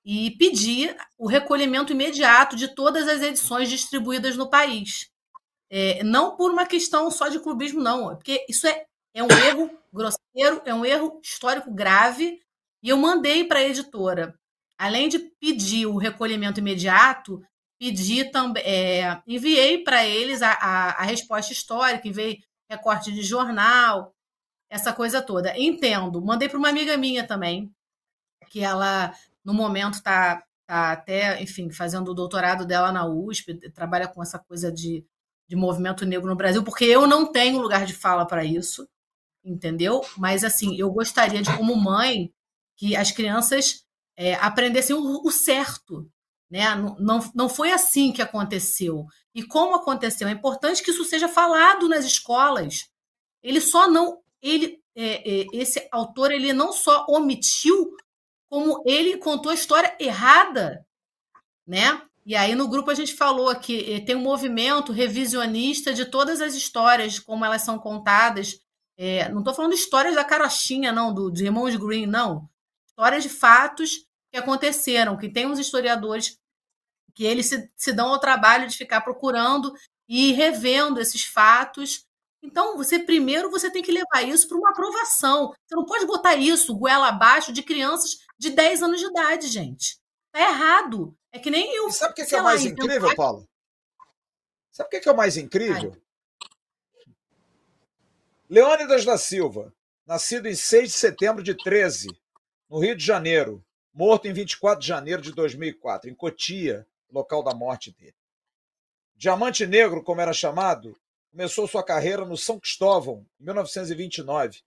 e pedi o recolhimento imediato de todas as edições distribuídas no país. É, não por uma questão só de clubismo, não, porque isso é, é um erro grosseiro, é um erro histórico grave, e eu mandei para a editora. Além de pedir o recolhimento imediato, pedi também, é, enviei para eles a, a, a resposta histórica, enviei recorte de jornal, essa coisa toda. Entendo. Mandei para uma amiga minha também, que ela, no momento, está tá até, enfim, fazendo o doutorado dela na USP, trabalha com essa coisa de, de movimento negro no Brasil, porque eu não tenho lugar de fala para isso, entendeu? Mas, assim, eu gostaria de, como mãe, que as crianças é, aprendessem o, o certo, né? Não, não, não foi assim que aconteceu. E como aconteceu? É importante que isso seja falado nas escolas ele só não. Ele é, é, Esse autor ele não só omitiu, como ele contou a história errada. Né? E aí no grupo a gente falou que tem um movimento revisionista de todas as histórias, como elas são contadas. É, não estou falando histórias da carochinha, não, do, de Raymond Green, não. Histórias de fatos que aconteceram, que tem uns historiadores que eles se, se dão ao trabalho de ficar procurando e revendo esses fatos. Então, você primeiro você tem que levar isso para uma aprovação. Você não pode botar isso goela abaixo de crianças de 10 anos de idade, gente. Tá errado. É que nem eu. Sabe o que, que, é lá, mais então, incrível, Paulo? Sabe o que, que é o mais incrível? Ai. Leônidas da Silva, nascido em 6 de setembro de 13, no Rio de Janeiro, morto em 24 de janeiro de 2004, em Cotia, local da morte dele. Diamante Negro, como era chamado, começou sua carreira no São Cristóvão, em 1929.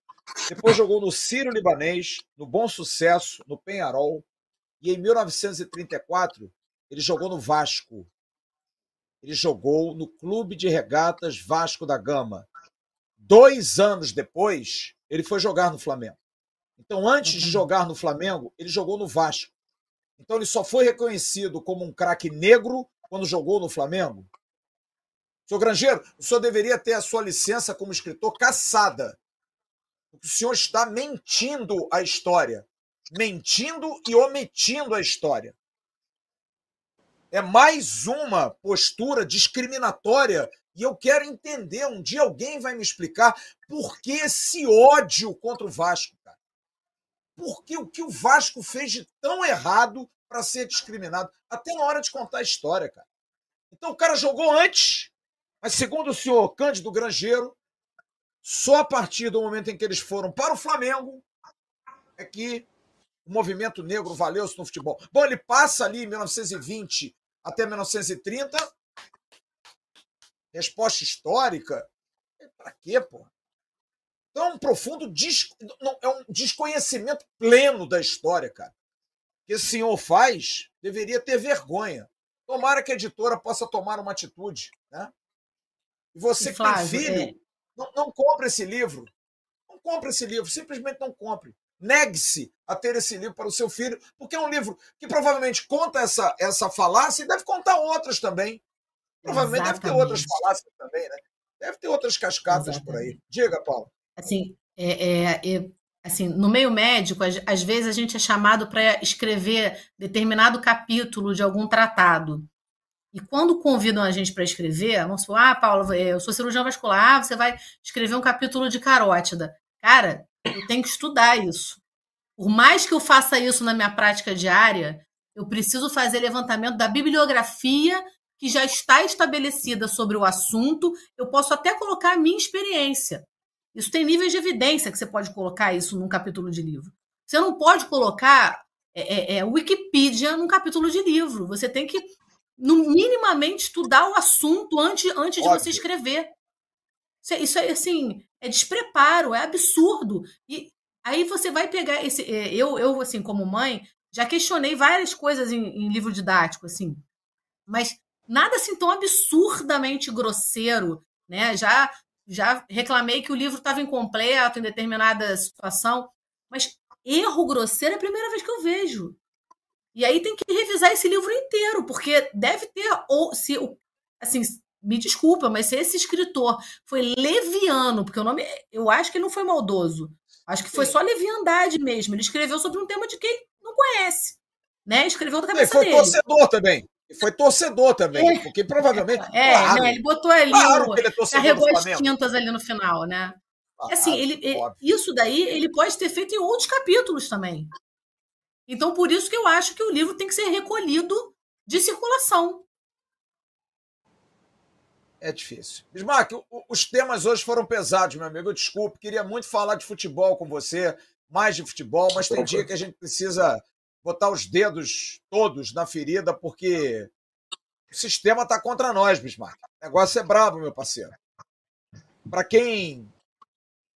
Depois jogou no Sírio Libanês, no Bom Sucesso, no Penharol. E em 1934, ele jogou no Vasco. Ele jogou no Clube de Regatas Vasco da Gama. Dois anos depois, ele foi jogar no Flamengo. Então, antes de uhum. jogar no Flamengo, ele jogou no Vasco. Então, ele só foi reconhecido como um craque negro quando jogou no Flamengo. Senhor Grangeiro, o senhor deveria ter a sua licença como escritor caçada. O senhor está mentindo a história. Mentindo e omitindo a história. É mais uma postura discriminatória e eu quero entender. Um dia alguém vai me explicar por que esse ódio contra o Vasco porque o que o Vasco fez de tão errado para ser discriminado, até na hora de contar a história, cara. Então o cara jogou antes, mas segundo o senhor Cândido Grangeiro, só a partir do momento em que eles foram para o Flamengo é que o movimento negro valeu-se no futebol. Bom, ele passa ali em 1920 até 1930. Resposta histórica? Para quê, pô? Então é um profundo des... é um desconhecimento pleno da história, cara. Que esse senhor faz, deveria ter vergonha. Tomara que a editora possa tomar uma atitude. Né? E você que tem filho, é... não, não compre esse livro. Não compre esse livro, simplesmente não compre. Negue-se a ter esse livro para o seu filho, porque é um livro que provavelmente conta essa, essa falácia e deve contar outras também. Provavelmente Exatamente. deve ter outras falácias também, né? Deve ter outras cascatas Exatamente. por aí. Diga, Paulo assim, é, é, é, assim, no meio médico, às, às vezes a gente é chamado para escrever determinado capítulo de algum tratado. E quando convidam a gente para escrever, vamos supor, ah, Paulo, eu sou cirurgião vascular, ah, você vai escrever um capítulo de carótida. Cara, eu tenho que estudar isso. Por mais que eu faça isso na minha prática diária, eu preciso fazer levantamento da bibliografia que já está estabelecida sobre o assunto. Eu posso até colocar a minha experiência. Isso tem níveis de evidência que você pode colocar isso num capítulo de livro. Você não pode colocar é, é, é, Wikipedia num capítulo de livro. Você tem que, no, minimamente, estudar o assunto antes, antes de você escrever. Isso é, isso é assim, é despreparo, é absurdo. E aí você vai pegar esse. É, eu, eu assim, como mãe, já questionei várias coisas em, em livro didático, assim. Mas nada assim tão absurdamente grosseiro, né? Já já reclamei que o livro estava incompleto em determinada situação, mas erro grosseiro é a primeira vez que eu vejo. E aí tem que revisar esse livro inteiro, porque deve ter ou se assim, me desculpa, mas se esse escritor foi leviano, porque o nome eu acho que ele não foi maldoso. Acho que foi só leviandade mesmo. Ele escreveu sobre um tema de quem não conhece, né? Escreveu da cabeça Sim, foi dele. torcedor também. E foi torcedor também, é. porque provavelmente. É, claro, né, ele botou ali. Claro o, ele é carregou as tintas ali no final, né? Ah, assim, ele, isso daí ele pode ter feito em outros capítulos também. Então, por isso que eu acho que o livro tem que ser recolhido de circulação. É difícil. Bismarck, os temas hoje foram pesados, meu amigo. Eu desculpe, queria muito falar de futebol com você, mais de futebol, mas tem dia que a gente precisa botar os dedos todos na ferida, porque o sistema está contra nós, Bismarck. O negócio é brabo, meu parceiro. Para quem.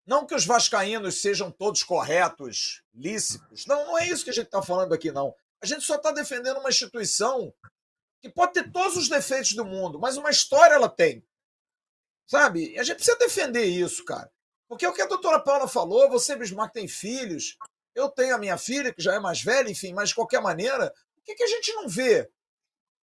Não que os vascaínos sejam todos corretos, lícitos. Não, não é isso que a gente está falando aqui, não. A gente só está defendendo uma instituição que pode ter todos os defeitos do mundo, mas uma história ela tem. Sabe? E a gente precisa defender isso, cara. Porque é o que a doutora Paula falou, você, Bismarck, tem filhos, eu tenho a minha filha, que já é mais velha, enfim, mas de qualquer maneira, o que, que a gente não vê?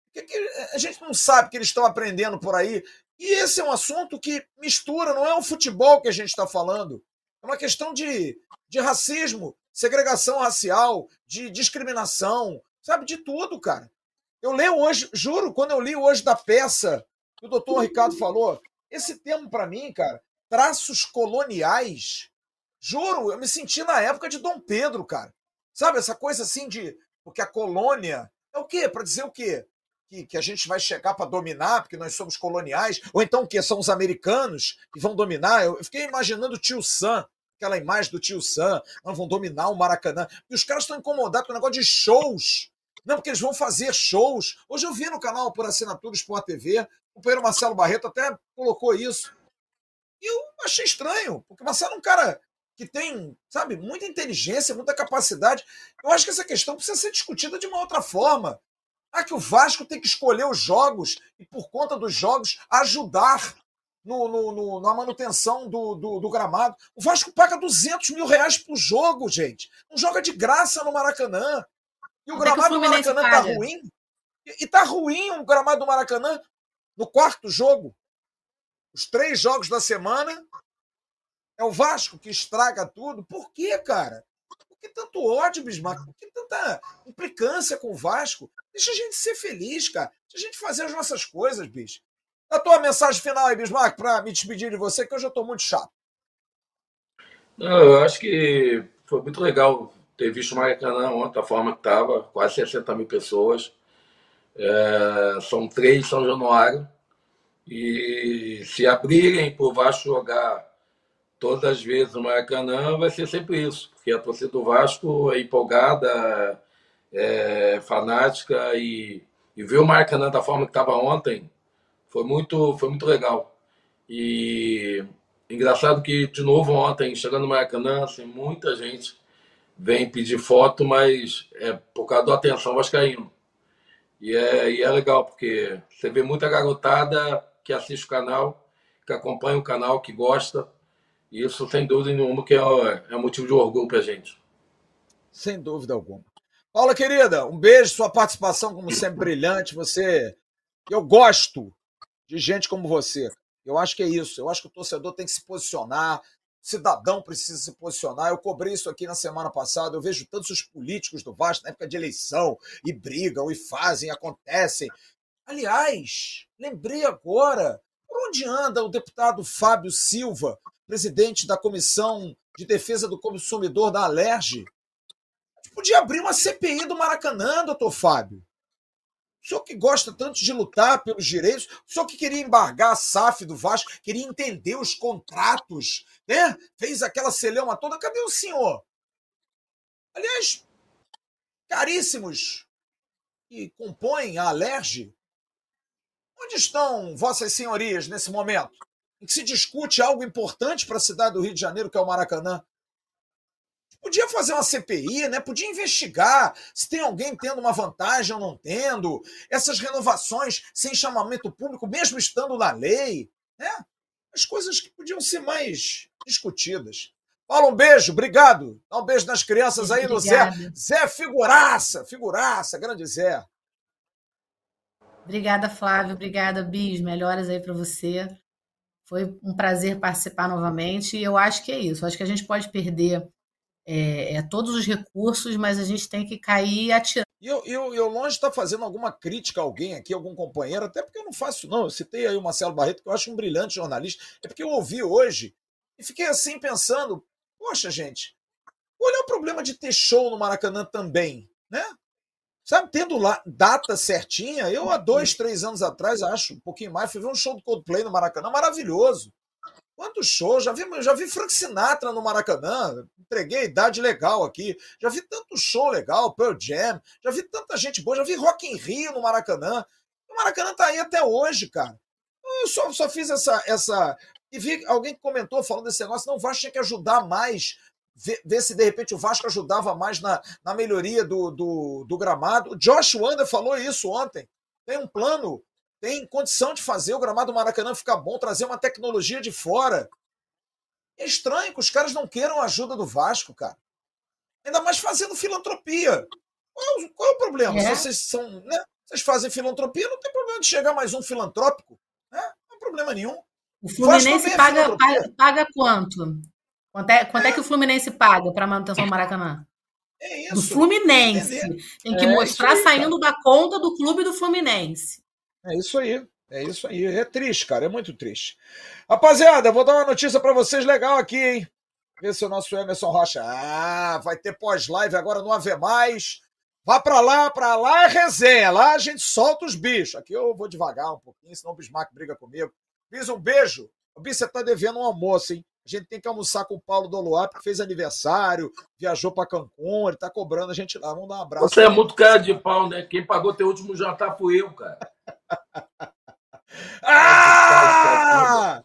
O que, que a gente não sabe que eles estão aprendendo por aí? E esse é um assunto que mistura, não é o futebol que a gente está falando. É uma questão de, de racismo, segregação racial, de discriminação, sabe? De tudo, cara. Eu leio hoje, juro, quando eu li hoje da peça que o doutor Ricardo falou, esse termo para mim, cara, traços coloniais, juro, eu me senti na época de Dom Pedro, cara. Sabe, essa coisa assim de. Porque a colônia é o quê? Para dizer o quê? Que, que a gente vai chegar para dominar, porque nós somos coloniais? Ou então o quê? São os americanos que vão dominar? Eu, fiquei imaginando o tio Sam, aquela imagem do tio Sam, não vão dominar o Maracanã. E os caras estão incomodados com o negócio de shows não, porque eles vão fazer shows. Hoje eu vi no canal por assinatura Sport TV, o companheiro Marcelo Barreto até colocou isso. E eu achei estranho, porque o Marcelo é um cara que tem, sabe, muita inteligência, muita capacidade. Eu acho que essa questão precisa ser discutida de uma outra forma. Ah, que o Vasco tem que escolher os jogos e, por conta dos jogos, ajudar no, no, no, na manutenção do, do, do, gramado. O Vasco paga 200 mil reais por jogo, gente. Não joga de graça no Maracanã. E o gramado do Maracanã tá ruim. E tá ruim o gramado do Maracanã no quarto jogo. Os três jogos da semana. É o Vasco que estraga tudo. Por quê, cara? Por que tanto ódio, Bismarck? Por que tanta implicância com o Vasco? Deixa a gente ser feliz, cara. Deixa a gente fazer as nossas coisas, bicho. A tua mensagem final aí, Bismarck, para me despedir de você, que hoje eu estou muito chato. Não, eu acho que foi muito legal ter visto o Maracanã ontem, a forma que estava, quase 60 mil pessoas. É, são três São Januário. E se abrirem para o Vasco jogar todas as vezes no Maracanã, vai ser sempre isso. Porque a torcida do Vasco é empolgada, é fanática e, e ver o Maracanã da forma que estava ontem foi muito, foi muito legal. E engraçado que, de novo, ontem, chegando no Maracanã, assim, muita gente vem pedir foto, mas é por causa da atenção vascaíno. E é, e é legal, porque você vê muita garotada que assiste o canal, que acompanha o canal, que gosta. E isso, sem dúvida nenhuma, que é, é motivo de orgulho para gente. Sem dúvida alguma. Paula, querida, um beijo, sua participação, como sempre, brilhante. Você. Eu gosto de gente como você. Eu acho que é isso. Eu acho que o torcedor tem que se posicionar, cidadão precisa se posicionar. Eu cobrei isso aqui na semana passada. Eu vejo tantos os políticos do Vasco na época de eleição e brigam e fazem, acontecem. Aliás, lembrei agora, por onde anda o deputado Fábio Silva, presidente da Comissão de Defesa do Consumidor da Alerj? Podia abrir uma CPI do Maracanã, doutor Fábio. O senhor que gosta tanto de lutar pelos direitos, o senhor que queria embargar a SAF do Vasco, queria entender os contratos, né? Fez aquela celeuma toda. Cadê o senhor? Aliás, caríssimos que compõem a Alerge, onde estão vossas senhorias nesse momento? Em que se discute algo importante para a cidade do Rio de Janeiro, que é o Maracanã. Podia fazer uma CPI, né? Podia investigar se tem alguém tendo uma vantagem ou não tendo, essas renovações sem chamamento público, mesmo estando na lei, né? As coisas que podiam ser mais discutidas. Fala um beijo, obrigado. Dá um beijo nas crianças aí no Zé. Zé figuraça, figuraça, grande Zé. Obrigada, Flávio. Obrigada, Bis. Melhoras aí para você. Foi um prazer participar novamente. E eu acho que é isso. Acho que a gente pode perder é, é, todos os recursos, mas a gente tem que cair atirando. E eu, eu, eu longe estar fazendo alguma crítica a alguém aqui, algum companheiro, até porque eu não faço, não. Eu citei aí o Marcelo Barreto, que eu acho um brilhante jornalista. É porque eu ouvi hoje e fiquei assim pensando: poxa, gente, olha o problema de ter show no Maracanã também, né? Sabe, tendo lá data certinha, eu há dois, três anos atrás, acho, um pouquinho mais, fui ver um show do Coldplay no Maracanã, maravilhoso. Quantos shows? Já vi, já vi Frank Sinatra no Maracanã. Entreguei a idade legal aqui. Já vi tanto show legal, Pearl Jam. Já vi tanta gente boa. Já vi Rock in Rio no Maracanã. O Maracanã tá aí até hoje, cara. Eu só, só fiz essa, essa. E vi alguém que comentou falando desse negócio. Não, o Vasco tinha que ajudar mais. Ver, ver, se de repente o Vasco ajudava mais na, na melhoria do, do, do gramado. O Josh Wander falou isso ontem. Tem um plano tem condição de fazer o gramado do Maracanã ficar bom, trazer uma tecnologia de fora. É estranho que os caras não queiram a ajuda do Vasco, cara. Ainda mais fazendo filantropia. Qual, é qual é o problema? É. Vocês são, né? Vocês fazem filantropia, não tem problema de chegar mais um filantrópico. Né? Não tem problema nenhum. O Fluminense é paga, paga, paga, quanto? Quanto é, quanto é. que o Fluminense paga para manutenção do Maracanã? É isso. Do Fluminense. Tem que é mostrar aí, saindo cara. da conta do clube do Fluminense. É isso aí. É isso aí. É triste, cara. É muito triste. Rapaziada, vou dar uma notícia para vocês legal aqui, hein? Ver se o nosso Emerson Rocha. Ah, vai ter pós-live agora no Ave Mais. Vá para lá, para lá é resenha. Lá a gente solta os bichos. Aqui eu vou devagar um pouquinho, senão o Bismarck briga comigo. Bis, um beijo. O Bis, você tá devendo um almoço, hein? A gente tem que almoçar com o Paulo Doluar, porque fez aniversário, viajou para Cancún, ele tá cobrando a gente lá. Vamos dar um abraço. Você é muito cara de pau, né? Quem pagou teu último jantar fui eu, cara. <laughs> ah!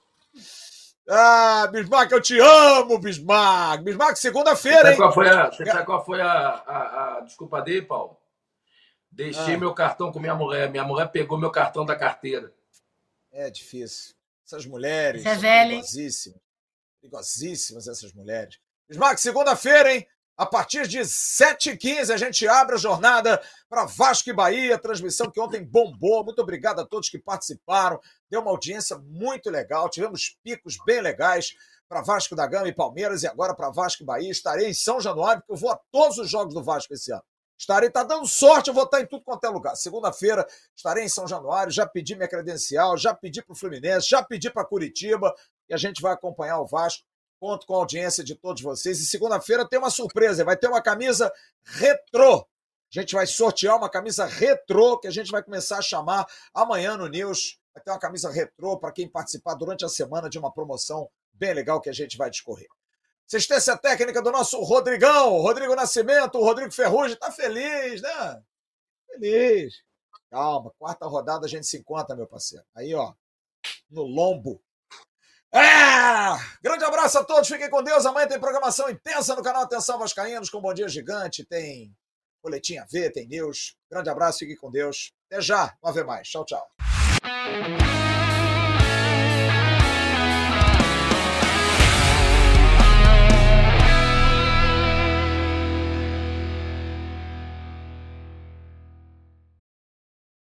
Ah, Bismarck, eu te amo, Bismarck. Bismarck, segunda-feira, hein? Qual foi a, você sabe qual foi a, a, a desculpa dele, Paulo? Deixei ah. meu cartão com minha mulher. Minha mulher pegou meu cartão da carteira. É difícil. Essas mulheres. É velho. Perigosíssimas. Essas mulheres. Bismarck, segunda-feira, hein? A partir de 7h15 a gente abre a jornada para Vasco e Bahia, transmissão que ontem bombou. Muito obrigado a todos que participaram. Deu uma audiência muito legal. Tivemos picos bem legais para Vasco da Gama e Palmeiras e agora para Vasco e Bahia. Estarei em São Januário, porque eu vou a todos os jogos do Vasco esse ano. Estarei, tá dando sorte, eu vou estar em tudo quanto é lugar. Segunda-feira estarei em São Januário, já pedi minha credencial, já pedi para o Fluminense, já pedi para Curitiba e a gente vai acompanhar o Vasco Conto com a audiência de todos vocês. E segunda-feira tem uma surpresa. Vai ter uma camisa retrô. A gente vai sortear uma camisa retrô que a gente vai começar a chamar amanhã no News. Vai ter uma camisa retrô para quem participar durante a semana de uma promoção bem legal que a gente vai discorrer. Assistência técnica do nosso Rodrigão, Rodrigo Nascimento, o Rodrigo Ferrugem. Tá feliz, né? Feliz. Calma, quarta rodada a gente se encontra, meu parceiro. Aí, ó, no lombo. É! Grande abraço a todos, fiquem com Deus. Amanhã tem programação intensa no canal Atenção Vascaínos com Bom Dia Gigante, tem Boletim a ver, tem news. Grande abraço, fiquem com Deus. Até já, não haver mais. Tchau, tchau.